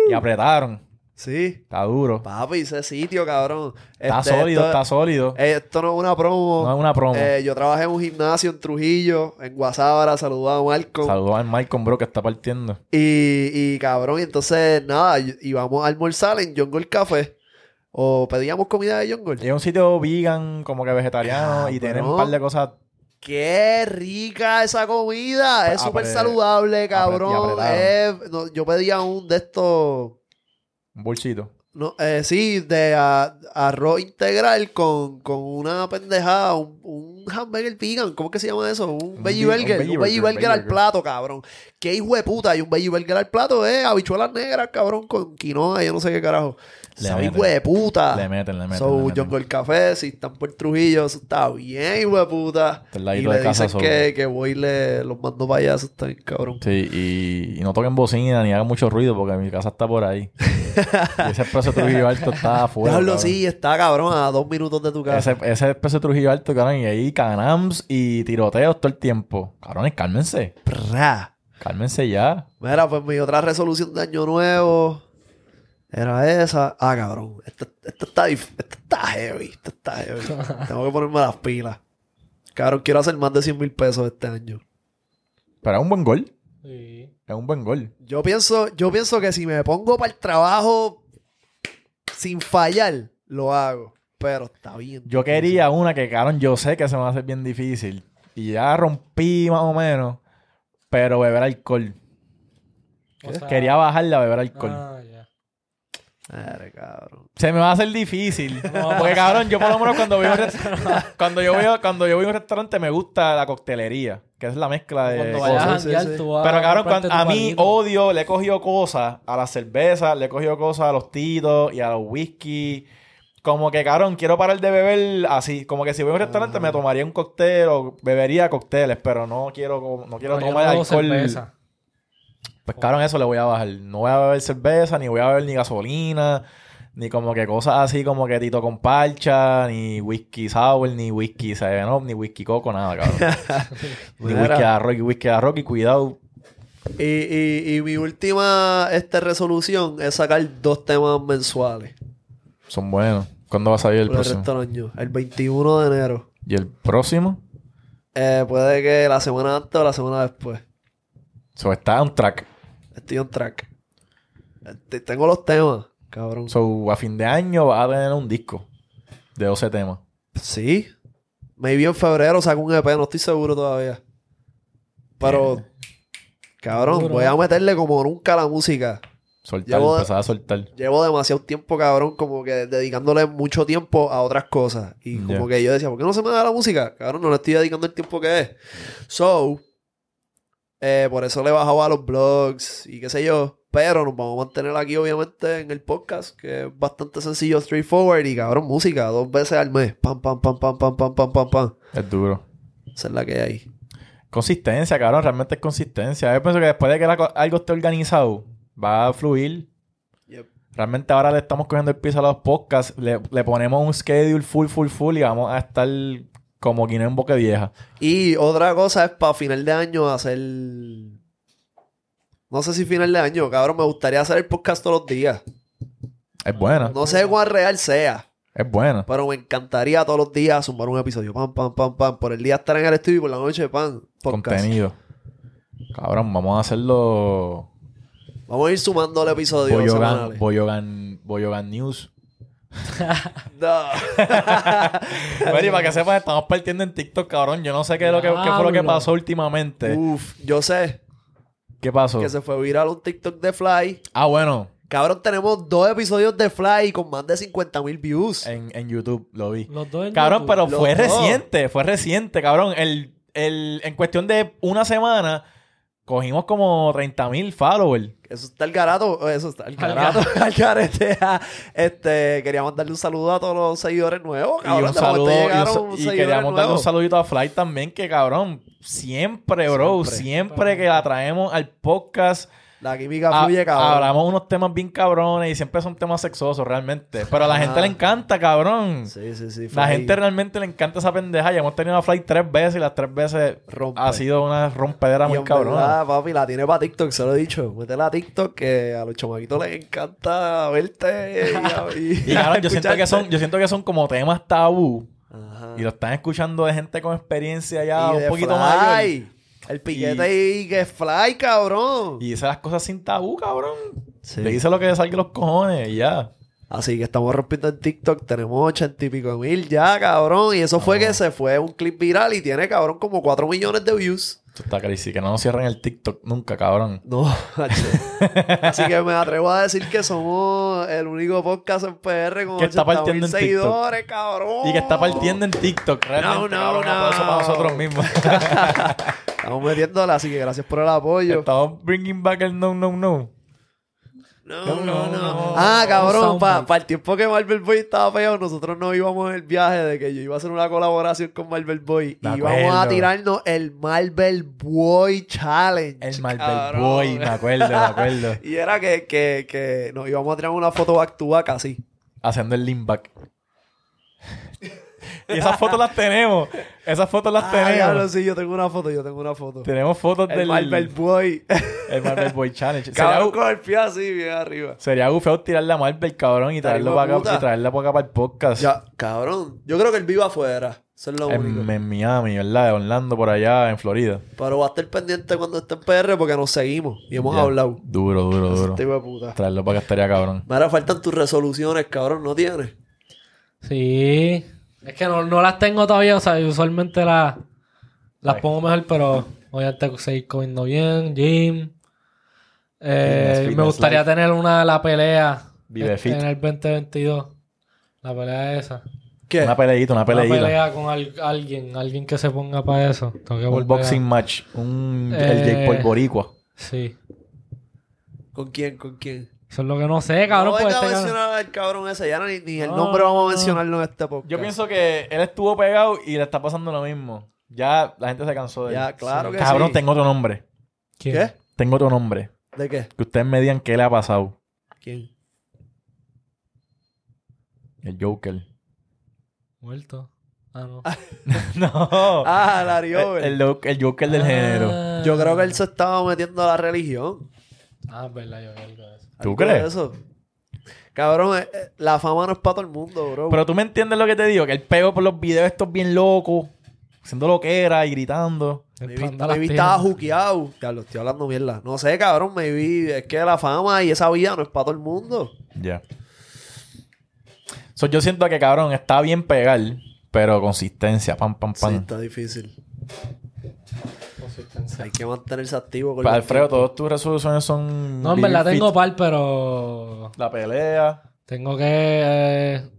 Y apretaron. Sí. Está duro. Papi, ese sitio, cabrón. Está Este, sólido, esto- está sólido. eh, Esto no es una promo. No es una promo. Eh, yo trabajé en un gimnasio en Trujillo, en Guasábara, saludaba a Marco. Saludos al Malcolm, bro, que está partiendo. Y, y cabrón, y entonces, nada, íbamos a almorzar en Jungle Café. O pedíamos comida de Jungle. Es un sitio vegan, como que vegetariano, y tienen un par de cosas. ¡Qué rica esa comida! Es súper saludable, cabrón. no, yo pedía un de estos... Un bolsito. No, eh, sí, de a- arroz integral con, con una pendejada, un, un hamburger vegan, ¿cómo que se llama eso? Un, Un veggie un burger, veggie un veggie burger, burger al plato, cabrón. Qué hijo de puta, y un veggie burger al plato, eh, habichuelas negras, cabrón, con quinoa, yo no sé qué carajo. Le Sabe hijo de puta. Le meten, le meten. So, le meten. Jungle Café, si están por Trujillo, eso está bien, hijo de puta. Y le casa dicen que, que voy y le los mando para allá, eso está bien, cabrón. Sí, y, y no toquen bocina ni hagan mucho ruido porque mi casa está por ahí. y ese expreso Trujillo Alto está afuera. Diablo, sí, está cabrón a dos minutos de tu casa. Ese, ese expreso Trujillo Alto, cabrón, y ahí canams y tiroteos todo el tiempo. Cabrones, cálmense. Cálmense ya. Mira, pues mi otra resolución de año nuevo era esa. Ah, cabrón. Esto, esto está, esto está heavy. Esto está heavy. Tengo que ponerme las pilas. Cabrón, quiero hacer más de 100 mil pesos este año. Pero es un buen gol. Sí. Es un buen gol. Yo pienso, yo pienso que si me pongo para el trabajo sin fallar, lo hago. Pero está bien. Yo quería una que, cabrón, yo sé que se me va a hacer bien difícil. Y ya rompí más o menos. Pero beber alcohol. O sea, Quería bajarle a beber alcohol. ah, ya. Madre, cabrón. Se me va a hacer difícil. No. Porque cabrón, yo por lo menos cuando rest- cuando yo voy a, cuando yo voy a un restaurante me gusta la coctelería, que es la mezcla de Cuando cosas. vayas a sí, janguear, sí. tú vas Pero cabrón, cuando- a mí palito. odio, le he cogido cosas a la cerveza, le he cogido cosas a los titos y a los whisky. Como que, cabrón, quiero parar de beber así. Como que si voy a un restaurante me tomaría un cóctel o bebería cócteles, pero no quiero, no quiero No, tomar no alcohol. cerveza. Pues cabrón, eso le voy a bajar. No voy a beber cerveza, ni voy a beber ni gasolina, ni como que cosas así como que tito con parcha, ni whisky sour, ni whisky seven up, ni whisky coco, nada, cabrón. ni whisky a rock, whisky a rock y cuidado. Y, y, y mi última este, resolución es sacar dos temas mensuales. Son buenos. ¿Cuándo va a salir el por el próximo? resto del año. El 21 de enero. ¿Y el próximo? Eh, puede que la semana antes o la semana después. So, está on track. Estoy on track. Este, tengo los temas, cabrón. So, a fin de año vas a tener un disco de 12 temas. Sí. Maybe en febrero saco un EP, no estoy seguro todavía. Pero, cabrón, voy a meterle como nunca a la música. Soltar, Llevo- empezar a soltar. Llevo demasiado tiempo, cabrón, como que dedicándole mucho tiempo a otras cosas. Y como que yo decía, ¿por qué no se me da la música? Cabrón, no le estoy dedicando el tiempo que es. So, eh, por eso le he bajado a los blogs y qué sé yo. Pero nos vamos a mantener aquí, obviamente, en el podcast, que es bastante sencillo, straightforward. Y cabrón, música, dos veces al mes. Pam, pam, pam, pam, pam, pam, pam, pam, pam. Es duro. Esa es la que hay. Consistencia, cabrón. Realmente es consistencia. Yo pienso que después de que algo esté organizado, va a fluir. Yep. Realmente ahora le estamos cogiendo el piso a los podcasts. Le, le ponemos un schedule full, full, full y vamos a estar como guineo en boca vieja. Y otra cosa es para final de año hacer. No sé si final de año, cabrón. Me gustaría hacer el podcast todos los días. Es buena. No sé cuán real sea, Es buena. pero me encantaría todos los días sumar un episodio. Pam, pam, pam, pam. Por el día estar en el estudio y por la noche, pam. Podcast. Contenido. Cabrón, vamos a hacerlo. Vamos a ir sumando el episodio Boyogan. Boyogan, Boyogan News. No. Mary, para que sepas, estamos partiendo en TikTok, cabrón. Yo no sé qué, es lo que, qué fue lo que pasó últimamente. Uf, yo sé ¿Qué pasó? que se fue viral un TikTok de Fly. Ah, bueno. Cabrón, tenemos dos episodios de Fly con más de 50 mil views. En, en YouTube lo vi. Los dos en Cabrón, YouTube. pero Los fue dos. reciente, fue reciente, cabrón. El, el, en cuestión de una semana, cogimos como 30 mil followers. Eso está el garato. Eso está el garato. Al garete. Este, queríamos darle un saludo a todos los seguidores nuevos. y Cabrón, un saludo, y, un llegaron sa- y queríamos darle un saludito a Fly también, que cabrón, siempre, bro, Siempre. siempre, que la traemos al podcast, La química Ha- fluye, cabrón. hablamos unos temas bien cabrones y siempre son temas sexosos realmente. Pero a la gente le encanta, cabrón. Sí, sí, sí. La ahí. gente realmente le encanta esa pendeja. Ya hemos tenido a Flight tres veces y las tres veces Rompe. ha sido una rompedera Y muy cabrona. verdad, papi, la tiene para TikTok, se lo he dicho. Métela a TikTok que a los chamaquitos les encanta verte. Y, y- Y cabrón, yo siento que son, yo siento que son como temas tabú. Ajá. Y lo están escuchando de gente con experiencia ya Y un poquito fly. mayor. El piquete y... que fly, cabrón. Y dice las cosas sin tabú, cabrón. Sí. Le dice lo que le salga los cojones y ya. Así que estamos rompiendo en TikTok. Tenemos ochenta y pico mil ya, cabrón. Y eso fue que se fue un clip viral y tiene, cabrón, como 4 millones de views. Esto está crazy. Que no nos cierren el TikTok nunca, cabrón. No. Así que me atrevo a decir que somos el único podcast en PR con Que está 80 partiendo en TikTok. seguidores, cabrón. Y que está partiendo en TikTok. Realmente, no, cabrón, no. para nosotros mismos. Estamos metiéndola, así que gracias por el apoyo. Estamos bringing back el no, no, no. No, No, no. Ah, cabrón, para el tiempo que Marvel Boy estaba pegado, nosotros no íbamos en el viaje de que yo iba a hacer una colaboración con Marvel Boy. Y íbamos a tirarnos el Marvel Boy Challenge. El Marvel cabrón. Boy, me acuerdo, me acuerdo. Y era que, que, que nos íbamos a tirar una foto back to back así. Haciendo el lean back. Y esas fotos las tenemos. Esas fotos las Ah, tenemos. diablo, sí, yo tengo una foto, yo tengo una foto. Tenemos fotos El del Marvel Boy. el Marvel Boy Challenge. Sería, cabrón, con el pie así, bien arriba. sería bufeo tirarle a Marvel, cabrón, y traerlo para acá, y traerla para acá para el podcast. Ya, cabrón. Yo creo que él vive afuera. Eso es lo único. en, en Miami, ¿verdad? De Orlando, por allá, en Florida. Pero va a estar pendiente cuando esté en PR porque nos seguimos y hemos hablado. Duro, duro, duro. Este hijo de puta. Traerlo para acá estaría cabrón. Me hará faltan tus resoluciones, cabrón. ¿No tienes? Sí. Es que no, no las tengo todavía, o sea, usualmente las, las Ay. pongo mejor, pero voy a te- seguir comiendo bien, gym. Eh, Fitness, fitness me gustaría life. tener una la pelea Vive este, en el 2022. La pelea esa. ¿Qué? Una peleita, una Una peleita. pelea con al- alguien, alguien que se ponga para eso. Tengo que Un a- boxing match. Un Eh, el Jake Paul Boricua. Sí. ¿Con quién? ¿Con quién? Eso es lo que no sé, cabrón. no pues venga a este cabrón- mencionar al cabrón ese. Ya ni, ni el No. nombre vamos a mencionarlo en este podcast. Yo pienso que él estuvo pegado y le está pasando lo mismo. Ya la gente se cansó de él. Ya, claro que Cabrón, sí. tengo otro nombre. ¿Quién? ¿Qué? Tengo otro nombre. ¿De qué? Que ustedes me digan qué le ha pasado. ¿Quién? El Joker. Muerto. Ah, no. no. Ah, Larry Over. el, el- el Joker del Ah. género. Yo creo que él se estaba metiendo a la religión. Ah, es verdad, yo vi algo de eso. ¿Tú crees? Eso. Cabrón, eh, eh, la fama no es para todo el mundo, bro. Pero tú me entiendes lo que te digo. Que él pegó por los videos estos bien locos. Haciendo lo que era y gritando. Las maybe estaba juqueado. Ya lo estoy hablando mierda. No sé, cabrón. Maybe es que la fama y esa vida no es para todo el mundo. Ya. So, yo siento que, cabrón, está bien pegar. Pero consistencia. Pam, pam, Sí, pam. está difícil. Consistencia. Hay que mantenerse activo con los Alfredo, todas tus resoluciones son. No, en verdad fit. tengo par, pero La pelea. tengo que... eh,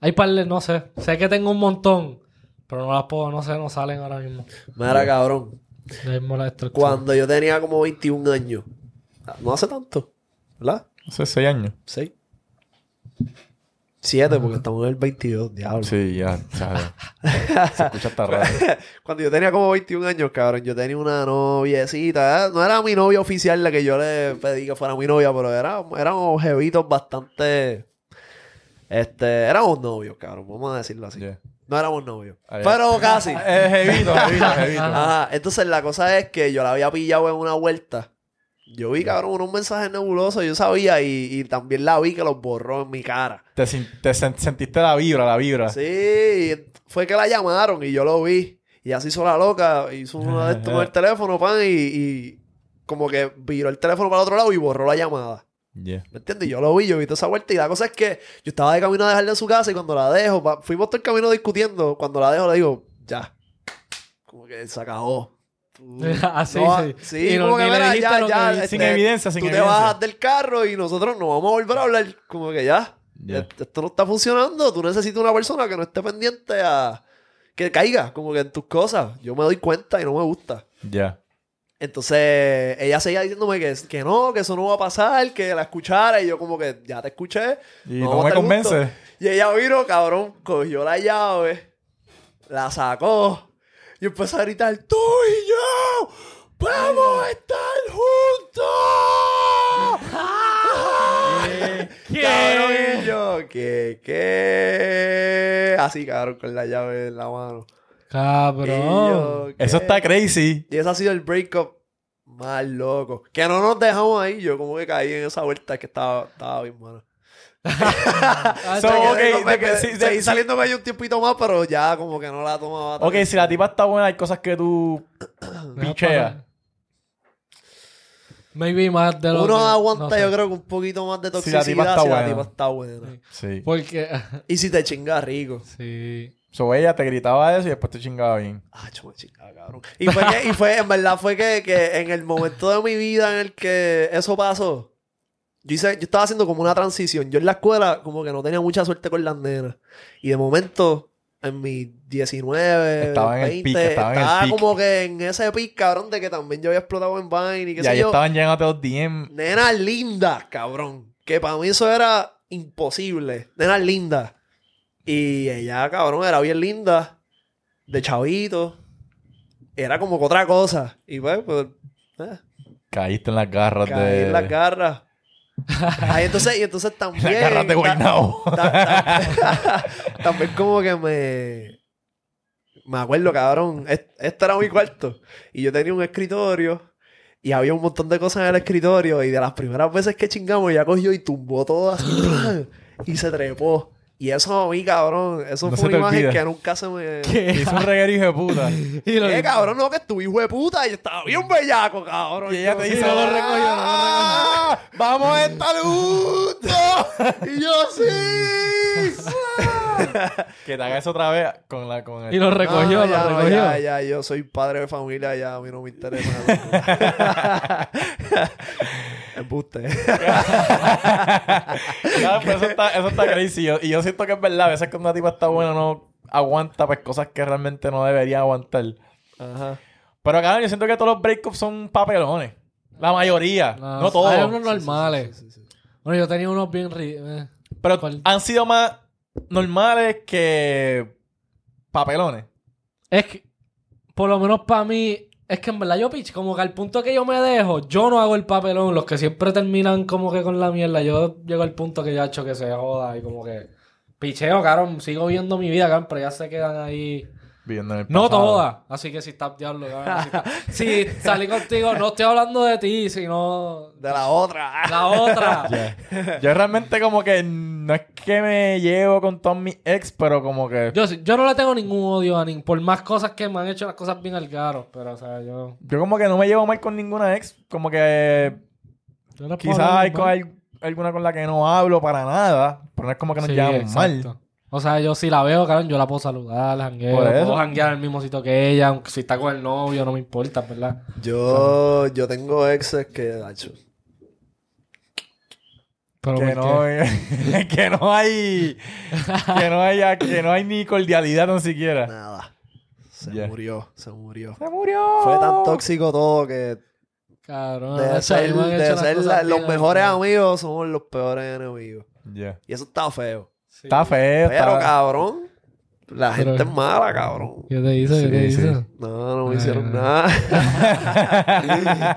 Hay par, de- no sé. Sé que tengo un montón, pero no las puedo, no sé, no salen ahora mismo. Mira, cabrón. Cuando yo tenía como 21 años. No hace tanto. ¿Verdad? Hace seis años. 6. 7, porque estamos en el 22, diablo. Sí, ya. se escucha hasta raro. Cuando yo tenía como 21 años, cabrón, yo tenía una noviecita. ¿eh? No era mi novia oficial la que yo le pedí que fuera mi novia, pero era, éramos jevitos bastante. Este, éramos novios, cabrón, vamos a decirlo así. Yeah. No éramos novios. Pero casi. Es jevito, jevito, jevito. Ajá. Entonces la cosa es que yo la había pillado en una vuelta. Yo vi, cabrón, unos mensajes nebulosos, yo sabía, y, y también la vi que los borró en mi cara. Te, te sen- sentiste la vibra, la vibra. Sí, fue que la llamaron y yo lo vi. Y así hizo la loca, hizo uno de estos con el teléfono, pan, y, y como que viró el teléfono para el otro lado y borró la llamada. Yeah. ¿Me entiendes? Yo lo vi, yo vi toda esa vuelta. Y la cosa es que yo estaba de camino a dejarle en su casa y cuando la dejo, pa- fuimos todo el camino discutiendo. Cuando la dejo, le digo, ya. Como que se acabó. Tú- Ah, sí, no, sí. Sí, Y no- como que mira, dijiste ya, ya. dijiste. Sin evidencia, sin tú evidencia. te bajas del carro y nosotros no vamos a volver a hablar. Como que ya. Ya. Esto, no está funcionando. Tú necesitas una persona que no esté pendiente a. Que caiga, como que en tus cosas. Yo me doy cuenta y no me gusta. Ya. Entonces, ella seguía diciéndome que, que no, que eso no va a pasar, que la escuchara. Y yo, como que ya te escuché. Y no me convence. Y ella vino, cabrón, cogió la llave, la sacó y empezó a gritar, tú y yo vamos a estar juntos. ¿Qué? Y yo, ¿qué? Así, cabrón, con la llave en la mano. Cabrón. Eso está crazy. Y ese ha sido el breakup más loco. Que no nos dejamos ahí. Yo como que caí en esa vuelta que estaba, estaba bien mala. So, sí, Me ok, quedé- me de que sí, de- seguí sí. saliendo con ella un tiempito más, pero ya como que no la tomaba. Ok, si la tipa está buena, hay cosas que tú picheas. Maybe más de lo Uno que- aguanta, no sé. yo creo que un poquito más de Si la toxicidad si tipa la está tipa, buena. está buena. Sí. Porque... Y si te chingas rico. sí. So ella te gritaba eso y después te chingaba bien. Ah, me chingaba, cabrón. Y fue, que, y fue, en verdad, fue que, que en el momento de mi vida en el que eso pasó, yo, hice, yo estaba haciendo como una transición. Yo en la escuela como que no tenía mucha suerte con las nenas. Y de momento, en mis 19, Estaba en el 20, pic, estaba en el como que en ese pic, cabrón, de que también yo había explotado en Vine y qué Y sé ahí yo. estaban llegando los DM. Nenas lindas, cabrón. Que para mí eso era imposible. Nenas lindas. Y ella, cabrón, era bien linda. De chavito. Era como que otra cosa. Y pues, pues, eh, Caíste en las garras caí de. en las garras. Ahí entonces, y entonces también. ta- también como que me. Me acuerdo, cabrón. est- Este era mi cuarto. Y yo tenía un escritorio. Y había un montón de cosas en el escritorio. Y de las primeras veces que chingamos, ella cogió y tumbó todo así. y se trepó. Y eso a mí, cabrón. Eso No fue una imagen olvida. que nunca se me. Hizo un reguero hijo de puta. Y lo- Eh, cabrón, no, que tu hijo de puta. Y estaba bien bellaco, cabrón. Y ella te dice, no lo recogió, no lo "Ah, ¡Vamos a estar juntos! Y yo, sí. que te haga eso otra vez con la con el... Y lo recogió, No, lo ya, no, recogió. ya, ya, yo soy padre de familia, ya a mí no me interesa. Embuste. Claro, pues eso está, eso está crazy. Y yo, y yo siento que es verdad. A veces que una tipa está buena no aguanta pues cosas que realmente no debería aguantar. Ajá. Pero claro, yo siento que todos los breakups son papelones. La mayoría. No, No, todos. Hay unos normales. Bueno, yo tenía unos bien... ri- eh. Pero ¿Cuál? han sido más normales que papelones. Es que, por lo menos para mí, es que en verdad yo pitch, como que al punto que yo me dejo, yo no hago el papelón. Los que siempre terminan como que con la mierda, yo llego al punto que ya he hecho que se joda y como que picheo, cabrón, sigo viendo mi vida, cabrón, pero ya se quedan ahí. Viviendo en el No todas. Así que si estás diablo, cabrón. Si, está- si salí contigo, no estoy hablando de ti, sino De la otra. la otra. Yo realmente como que no es que me llevo con todos mis ex, pero como que... Yo, yo no le tengo ningún odio a ni por más cosas que me han hecho las cosas bien al garo, pero o sea, yo... Yo como que no me llevo mal con ninguna ex. Como que quizás hay, hay alguna con la que no hablo para nada. Pero no es como que nos Sí, llevamos mal. O sea, yo si la veo, cabrón, yo la puedo saludar, la jangueo, puedo janguear en el mismo sitio que ella, aunque si está con el novio, no me importa, ¿verdad? Yo, yo tengo exes que, Que ¿por no, qué? que no hay que no hay que no hay ni cordialidad tan siquiera. nada. Se murió, se murió. Se murió. Fue tan tóxico todo que Cabrón, de ser, de ser la- los bien mejores amigos somos los peores enemigos. Ya. Y eso está feo. Sí. Está feo. Pero, está- cabrón, la Pero- gente es mala, cabrón. ¿Qué te hizo? ¿Qué te Sí, hizo? No, no me Ay, hicieron no. nada.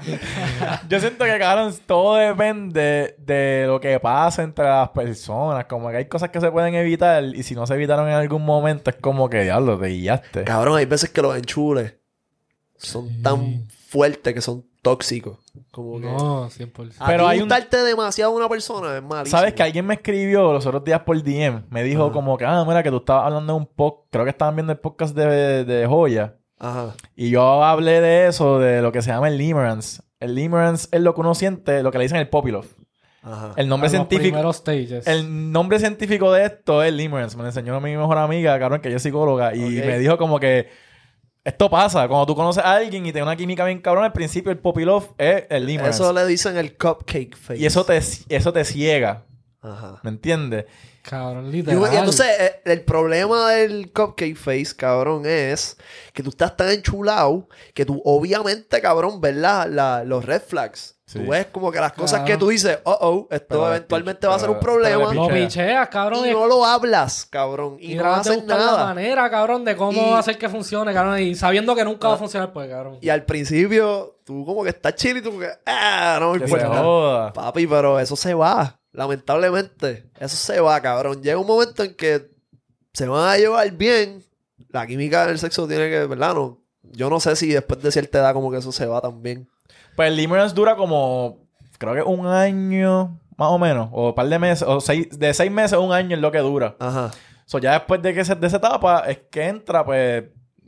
Yo siento que, cabrón, todo depende de lo que pasa entre las personas. Como que hay cosas que se pueden evitar y si no se evitaron en algún momento es como que, diablo, te guiaste. cabrón, hay veces que los enchules son Sí. tan fuertes que son tóxicos. Como que... No, 100%. A Pero hay un- gustarte demasiado a una persona es malísimo. ¿Sabes que alguien me escribió los otros días por DM? Me dijo Ajá. como que, ah, mira, que tú estabas hablando de un podcast, creo que estaban viendo el podcast de, de Joya. Ajá. Y yo hablé de eso, de lo que se llama el limerence. El limerence es lo que uno siente, lo que le dicen el puppy love. Ajá. El nombre A los científico... primeros stages. El nombre científico de esto es limerence. Me lo enseñó mi mejor amiga, cabrón, que ella es psicóloga. Y me dijo como que... Esto pasa. Cuando tú conoces a alguien y te da una química bien cabrón, al principio el puppy love es el limerence. Eso le dicen el cupcake face. Y eso te, eso te ciega. Ajá. ¿Me entiendes? Cabrón, Y, literal. y entonces, eh, el problema del cupcake face, cabrón, es que tú estás tan enchulado que tú, obviamente, cabrón, ves la- la- los red flags. Sí. Tú ves como que las cosas Claro. que tú dices, oh, oh, esto Pero eventualmente va a ser un problema. No pichea. picheas, cabrón. Y no lo hablas, cabrón. Y, Y no de haces buscar la nada. manera, cabrón, de cómo Y- hacer que funcione, cabrón. Y sabiendo que nunca va a Ah. funcionar, pues, cabrón. Y al principio, tú como que estás chill y tú como que, ah, no me importa. Papi, pero eso se va. lamentablemente, eso se va, cabrón. Llega un momento en que se van a llevar bien. La química del sexo tiene que, ¿verdad? No, yo no sé si después de cierta edad como que eso se va también. Pues dura como, creo que un año, más o menos, o un par de meses, o seis, de seis meses a un año es lo que dura. Ajá. So, ya después de que se, de esa etapa es que entra, pues,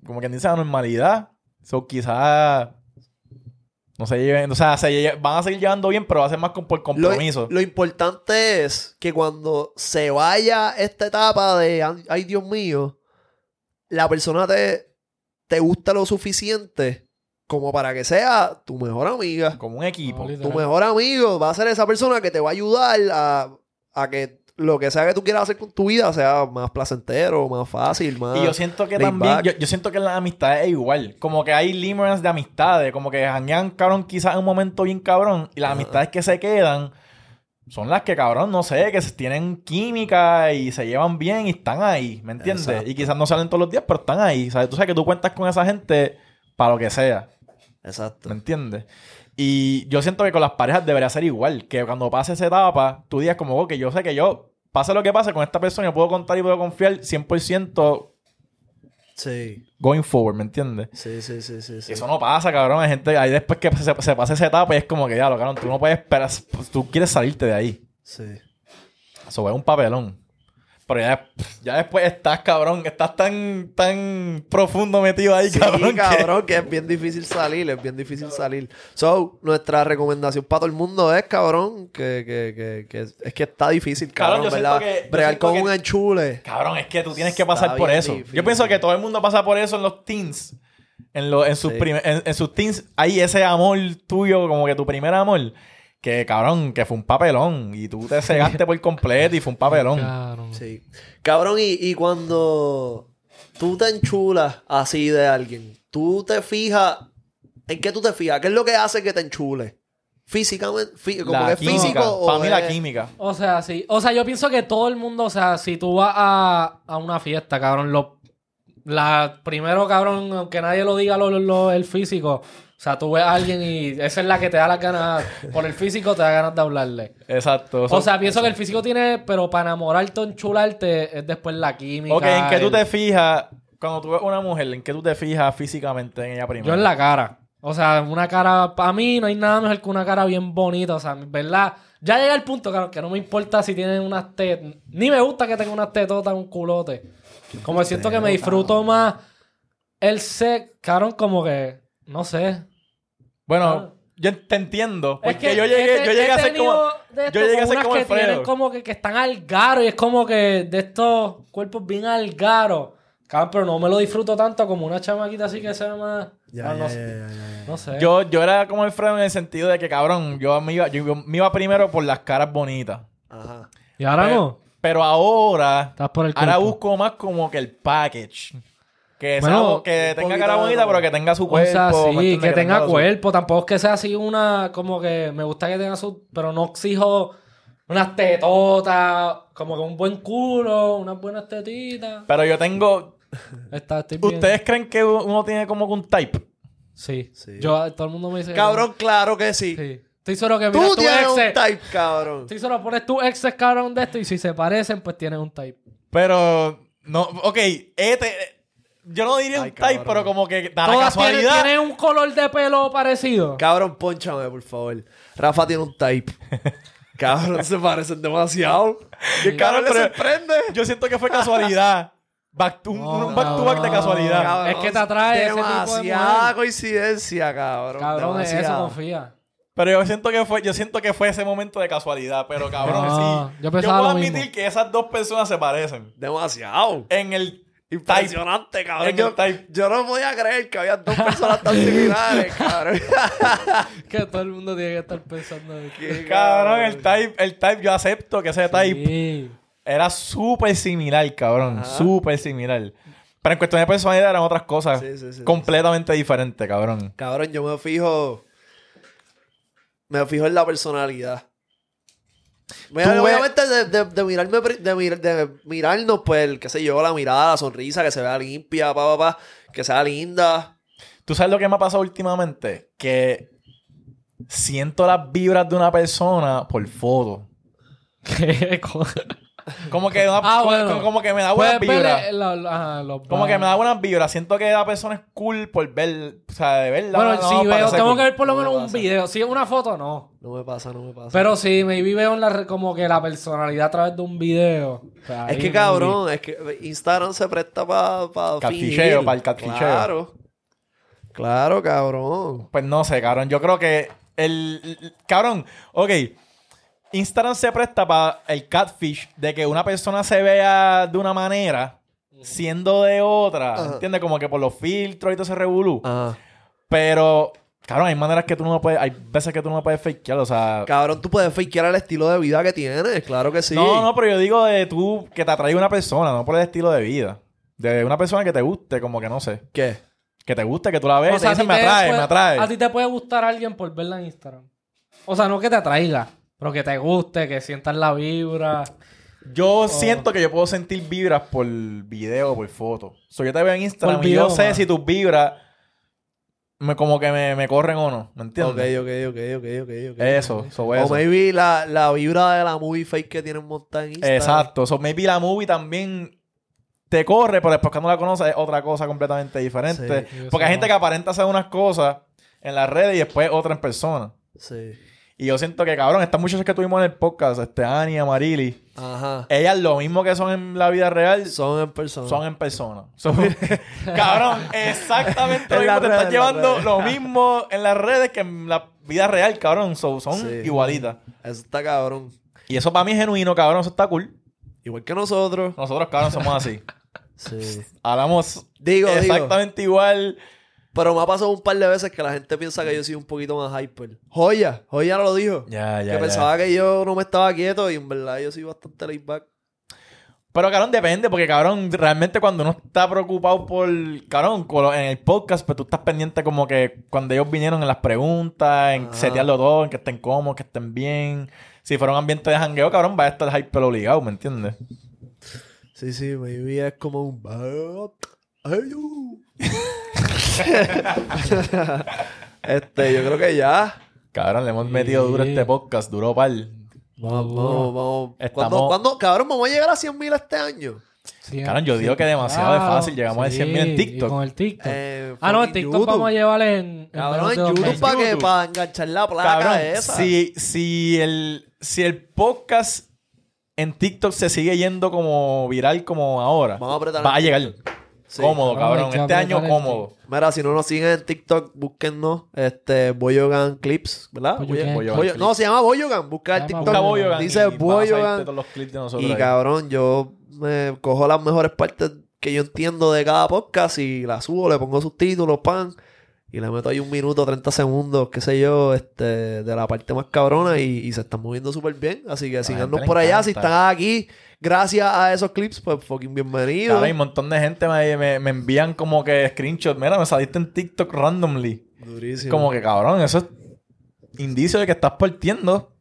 como quien dice, la normalidad. So, quizás no se lleven, o sea, se van a seguir llevando bien, pero va a ser más con, por Lo, compromiso. lo importante es que cuando se vaya esta etapa de ay ay, Dios mío, la persona te, te gusta lo suficiente como para que sea tu mejor amiga. como un equipo. No, Tu mejor amigo va a ser esa persona que te va a ayudar a, a que lo que sea que tú quieras hacer con tu vida sea más placentero, más fácil, más... Y yo siento que también, yo, yo siento que en las amistades es igual. Como que hay limerence de amistades, como que janguean cabrón quizás en un momento bien cabrón. Y las Ajá. amistades que se quedan son las que cabrón, no sé, que tienen química y se llevan bien y están ahí, ¿me entiendes? Exacto. Y quizás no salen todos los días, pero están ahí. ¿sabes? Tú sabes que tú cuentas con esa gente para lo que sea, Exacto. ¿me entiendes? Y yo siento que con las parejas debería ser igual. Que cuando pase esa etapa, tú digas como, que yo sé que yo, pase lo que pase con esta persona, yo puedo contar y puedo confiar 100% Sí, going forward, ¿me entiendes? sí, sí, sí, sí. sí. Eso no pasa, cabrón. Hay gente, ahí después que se, se pasa esa etapa y es como que ya, lo cabrón, tú no puedes esperar, tú quieres salirte de ahí. Sí. Eso es un papelón. Pero ya, ya después estás, cabrón, estás tan, tan profundo metido ahí, Sí, cabrón. cabrón, que- que... es bien difícil salir, es bien difícil salir. So, nuestra recomendación para todo el mundo es, cabrón, que, que, que, es, que está difícil, Cabrón, ¿verdad? Bregar con un enchule. Cabrón, es que tú tienes que pasar Está por eso. difícil. Yo pienso que todo el mundo pasa por eso en los teens. En, lo- en, sus, Sí. en sus teens hay ese amor tuyo, como que tu primer amor. Que cabrón, que fue un papelón. Y tú te cegaste por completo y fue un papelón. Cabrón. Sí. Cabrón, y, y cuando tú te enchulas así de alguien, tú te fijas, ¿en qué tú te fijas? ¿Qué es lo que hace que te enchule? Físicamente, fí- como La que es química. físico o Para mí la química. O sea, sí. O sea, yo pienso que todo el mundo, o sea, si tú vas a, a una fiesta, cabrón, lo, la primero, cabrón, aunque nadie lo diga lo, lo- el físico, sea, tú ves a alguien y esa es la que te da las ganas, por el físico te da ganas de hablarle. Exacto. O sea, pienso que el físico tiene, pero para enamorarte o enchularte es después la química. Ok, ¿en qué tú te fijas? Cuando tú ves una mujer, ¿en qué tú te fijas físicamente en ella primero? Yo en la cara. O sea, una cara, para mí no hay nada mejor que una cara bien bonita. O sea, ¿verdad? Ya llega el punto, claro, que no me importa si tienen unas tetas. Ni me gusta que tenga unas tetotas, un culote. Como siento que me disfruto más el sex, cabrón, como que, no sé. Bueno, Ah. yo te entiendo. Es Porque que yo llegué, he- yo llegué a ser como. yo llegué a ser como que Alfredo. tienen como que, que están al garo y es como que de estos cuerpos bien al garo. Cabrón, pero no me lo disfruto tanto como una chamaquita así que se llama... Ya, ah, no, ya, sé. ya, ya, ya. no sé. Yo, yo era como Alfredo en el sentido de que, cabrón, yo me iba, yo me iba primero por las caras bonitas. Ajá. y ahora pero, no. Pero ahora, Estás por el ahora busco más como que el package. Que, sea- Bueno, que un tenga cara bonita, pero que tenga su O cuerpo. sea, ¿me sí, que tenga su- cuerpo. Tampoco es que sea así una, como que me gusta que tenga su, pero no exijo unas tetotas, como que un buen culo, unas buenas tetitas. Pero yo tengo. Está, estoy bien. ¿Ustedes creen que uno tiene como que un type? Sí. Sí. Yo, todo el mundo me dice que Cabrón, claro que sí. Sí. Estoy seguro que mira Tú tu tienes un ex. type, cabrón. Estoy seguro pones tu exes, cabrón, de esto y si se parecen, pues tienes un type. Pero. No, ok, este. Yo no diría Ay, un type, cabrón. pero como que da la Todas tienen, casualidad. tienen un color de pelo parecido. Cabrón, ponchame, por favor. Rafa tiene un type. Cabrón, se parecen demasiado. Y el cabrón le pero- sorprende. Yo siento que fue casualidad. Back to, un, No, un back to back de casualidad. Cabrón, Es que te atrae ese tipo de Demasiada mujer. coincidencia, cabrón. Cabrón, de eso demasiado. confía. Pero yo siento que fue, yo siento que fue ese momento de casualidad. Pero cabrón, No, sí. yo pensaba puedo lo admitir mismo. que esas dos personas se parecen. Demasiado. En el. Impresionante, cabrón. En Yo, yo no podía creer que había dos personas tan similares, cabrón. Que todo el mundo tiene que estar pensando de que... Qué Cabrón, el type, el type, yo acepto que ese type era súper similar, cabrón. Súper similar. Pero en cuestión de personalidad eran otras cosas Sí, sí, sí, completamente diferentes, cabrón. Cabrón, yo me fijo. Me fijo en la personalidad. Mira, Tú obviamente de, de, de mirarme, de, mir- de mirarnos, pues, el, qué sé yo, la mirada, la sonrisa, que se vea limpia, pa, pa, pa, que sea linda. ¿Tú sabes lo que me ha pasado últimamente? Que siento las vibras de una persona por foto. ¿Qué Como que, una- Ah, como, bueno. como que me da buenas Puedes ver vibras. el- Como que me da buenas vibras. Siento que la persona es cool por ver, o sea, de verla. Bueno, no, si no, veo, tengo cool. que ver por lo No me menos un video. Si es una foto, no. No me pasa, no me pasa. Pero si maybe veo en la, como que la personalidad a través de un video. pues es ahí que cabrón, es que Instagram se presta para pa Catficheo, fingir. pa'l catficheo. Claro. Claro, cabrón. Pues no sé, cabrón. Yo creo que el... el- Cabrón, ok. Instagram se presta para el catfish de que una persona se vea de una manera siendo de otra. Ajá. ¿Entiendes? Como que por los filtros y todo ese revolú. Ajá. Pero, cabrón, hay maneras que tú no puedes... Hay veces que tú no puedes fakear, o sea... Cabrón, tú puedes fakear el estilo de vida que tienes, claro que sí. No, no, pero yo digo de tú que te atrae una persona, no por el estilo de vida. De una persona que te guste, como que no sé. ¿Qué? Que te guste, que tú la ves O y te sea, a dices, ti me atrae, puede- me atrae. A ti te puede gustar alguien por verla en Instagram. O sea, no que te atraiga, pero que te guste, que sientas la vibra. Yo siento que yo puedo sentir vibras por video o por foto. So, yo te veo en Instagram Por y yo sé man. si tus vibras me, como que me, me corren o no. ¿Me entiendes? ok, ok, ok, ok, ok. Eso, so, O eso. maybe la, la vibra de la movie fake que tienen montada en Instagram. Exacto. So, maybe la movie también te corre, pero después cuando la conoces es otra cosa completamente diferente. Sí, Porque hay gente no. que aparenta hacer unas cosas en las redes y después otra en persona. Sí. Y yo siento que, cabrón, estas muchachas que tuvimos en el podcast, este, Annie, Amarili, Ajá. ellas lo mismo que son en la vida real, Son en persona. son en persona. Son- cabrón, exactamente lo mismo. Te estás llevando lo mismo en las redes que en la vida real, cabrón. So- son Sí. igualitas. Eso está cabrón. Y eso para mí es genuino, cabrón. Eso está cool. Igual que nosotros. Nosotros, cabrón, somos así. Sí. Hablamos Digo, digo. exactamente igual. Pero me ha pasado un par de veces que la gente piensa que yo soy un poquito más hyper. Joya, Joya lo dijo. Ya, ya, que ya. pensaba que yo no me estaba quieto y en verdad yo soy bastante laid back. Pero, cabrón, depende, porque, cabrón, realmente cuando uno está preocupado por, cabrón, en el podcast, pues tú estás pendiente como que cuando ellos vinieron en las preguntas, en Ajá. setearlo todo, en que estén cómodos, que estén bien. Si fuera un ambiente de jangueo, cabrón, va a estar hyper obligado, ¿me entiendes? Sí, sí, maybe es como un... Este, yo creo que ya. Cabrón, le hemos metido duro a este podcast, duró pal. Vamos, vamos, vamos. Estamos- ¿Cuándo, cuándo- cabrón, vamos a llegar a 100 mil este año? Sí, Cabrón, yo digo que demasiado es fácil, llegamos a 100.000 en sí, TikTok. y con el TikTok. Eh, ah, no, en fucking TikTok YouTube. vamos a llevar en. en Cabrón, menos en de dos YouTube meses. para que YouTube. para enganchar la placa Cabrón, esa. si, si, el, si el podcast en TikTok se sigue yendo como viral como ahora, Vamos a apretar va el a llegar. Sí. Cómodo, Cabrón, Este año cómodo. Mira, si no nos siguen en TikTok, búsquennos este Boyogan Clips, ¿verdad? Boyogan. No, se llama Boyogan. Busca el TikTok. llama Busca Boyogan Dice y Boyogan. todos los clips de nosotros Y ahí. cabrón, yo me cojo las mejores partes que yo entiendo de cada podcast y las subo, le pongo subtítulos, pan. Y le meto ahí un minuto, 30 segundos, qué sé yo, este, de la parte más cabrona y, y se están moviendo súper bien. Así que síganos gente le por allá. Si están aquí, gracias a esos clips, pues fucking bienvenidos. Cabrón, hay un montón de gente me, me, me envían como que screenshots. Mira, me saliste en TikTok randomly. Durísimo. Como que cabrón, eso es indicio de que estás partiendo.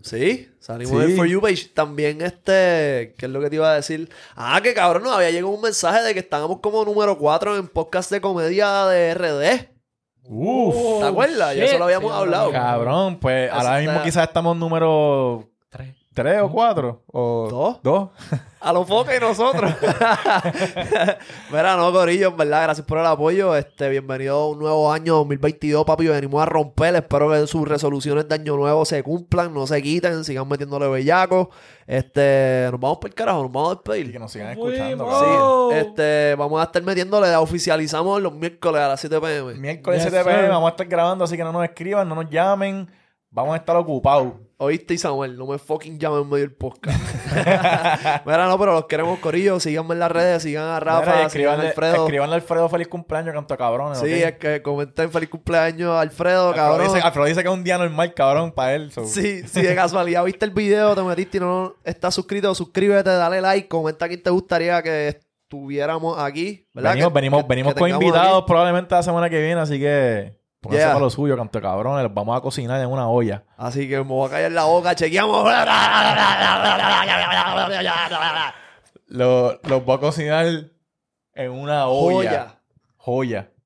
Sí, salimos Sí. del For You page. También, este, ¿qué es lo que te iba a decir? Ah, que cabrón, nos había llegado un mensaje de que estábamos como número 4 en podcast de comedia de RD. Uf. ¿Te acuerdas? Ya eso lo habíamos Sí, hablado. Cabrón, pues ahora mismo quizás estamos número Tres. 3 o 4. O ¿Dos? Dos. A los focos y nosotros. Mira, no, Corillo, en verdad, gracias por el apoyo. Este, bienvenido a un nuevo año 2022, papi. Venimos a romper. Espero que sus resoluciones de año nuevo se cumplan, no se quiten, sigan metiéndole bellacos. Este, nos vamos por el carajo, nos vamos a Y despedir. que nos sigan escuchando. Sí. este, vamos a estar metiéndole, oficializamos los miércoles a las 7 pm. Miércoles Yes, 7 pm sir. vamos a estar grabando, así que no nos escriban, no nos llamen. Vamos a estar ocupados. Oíste, Samuel, no me fucking llamen en medio del podcast. Mira, no, pero los queremos, Corillo. Síganme en las redes, sigan a Rafa, Mira, sigan a Alfredo. escribanle a Alfredo feliz cumpleaños, canto cabrones. Sí, es que comenten feliz cumpleaños a Alfredo, Alfredo cabrón. dice, Alfredo dice que es un día normal, cabrón, para él. so. Sí, si de casualidad viste el video, te metiste y no estás suscrito, suscríbete, dale like, comenta quién te gustaría que estuviéramos aquí. ¿verdad? Venimos, Que- venimos, que- venimos que con invitados aquí. probablemente la semana que viene, así que pónganse Yeah. para lo suyo, canto cabrones. Los vamos a cocinar en una olla. Así que me voy a callar la boca, chequeamos. Lo- los voy a cocinar en una olla. Joya. Joya.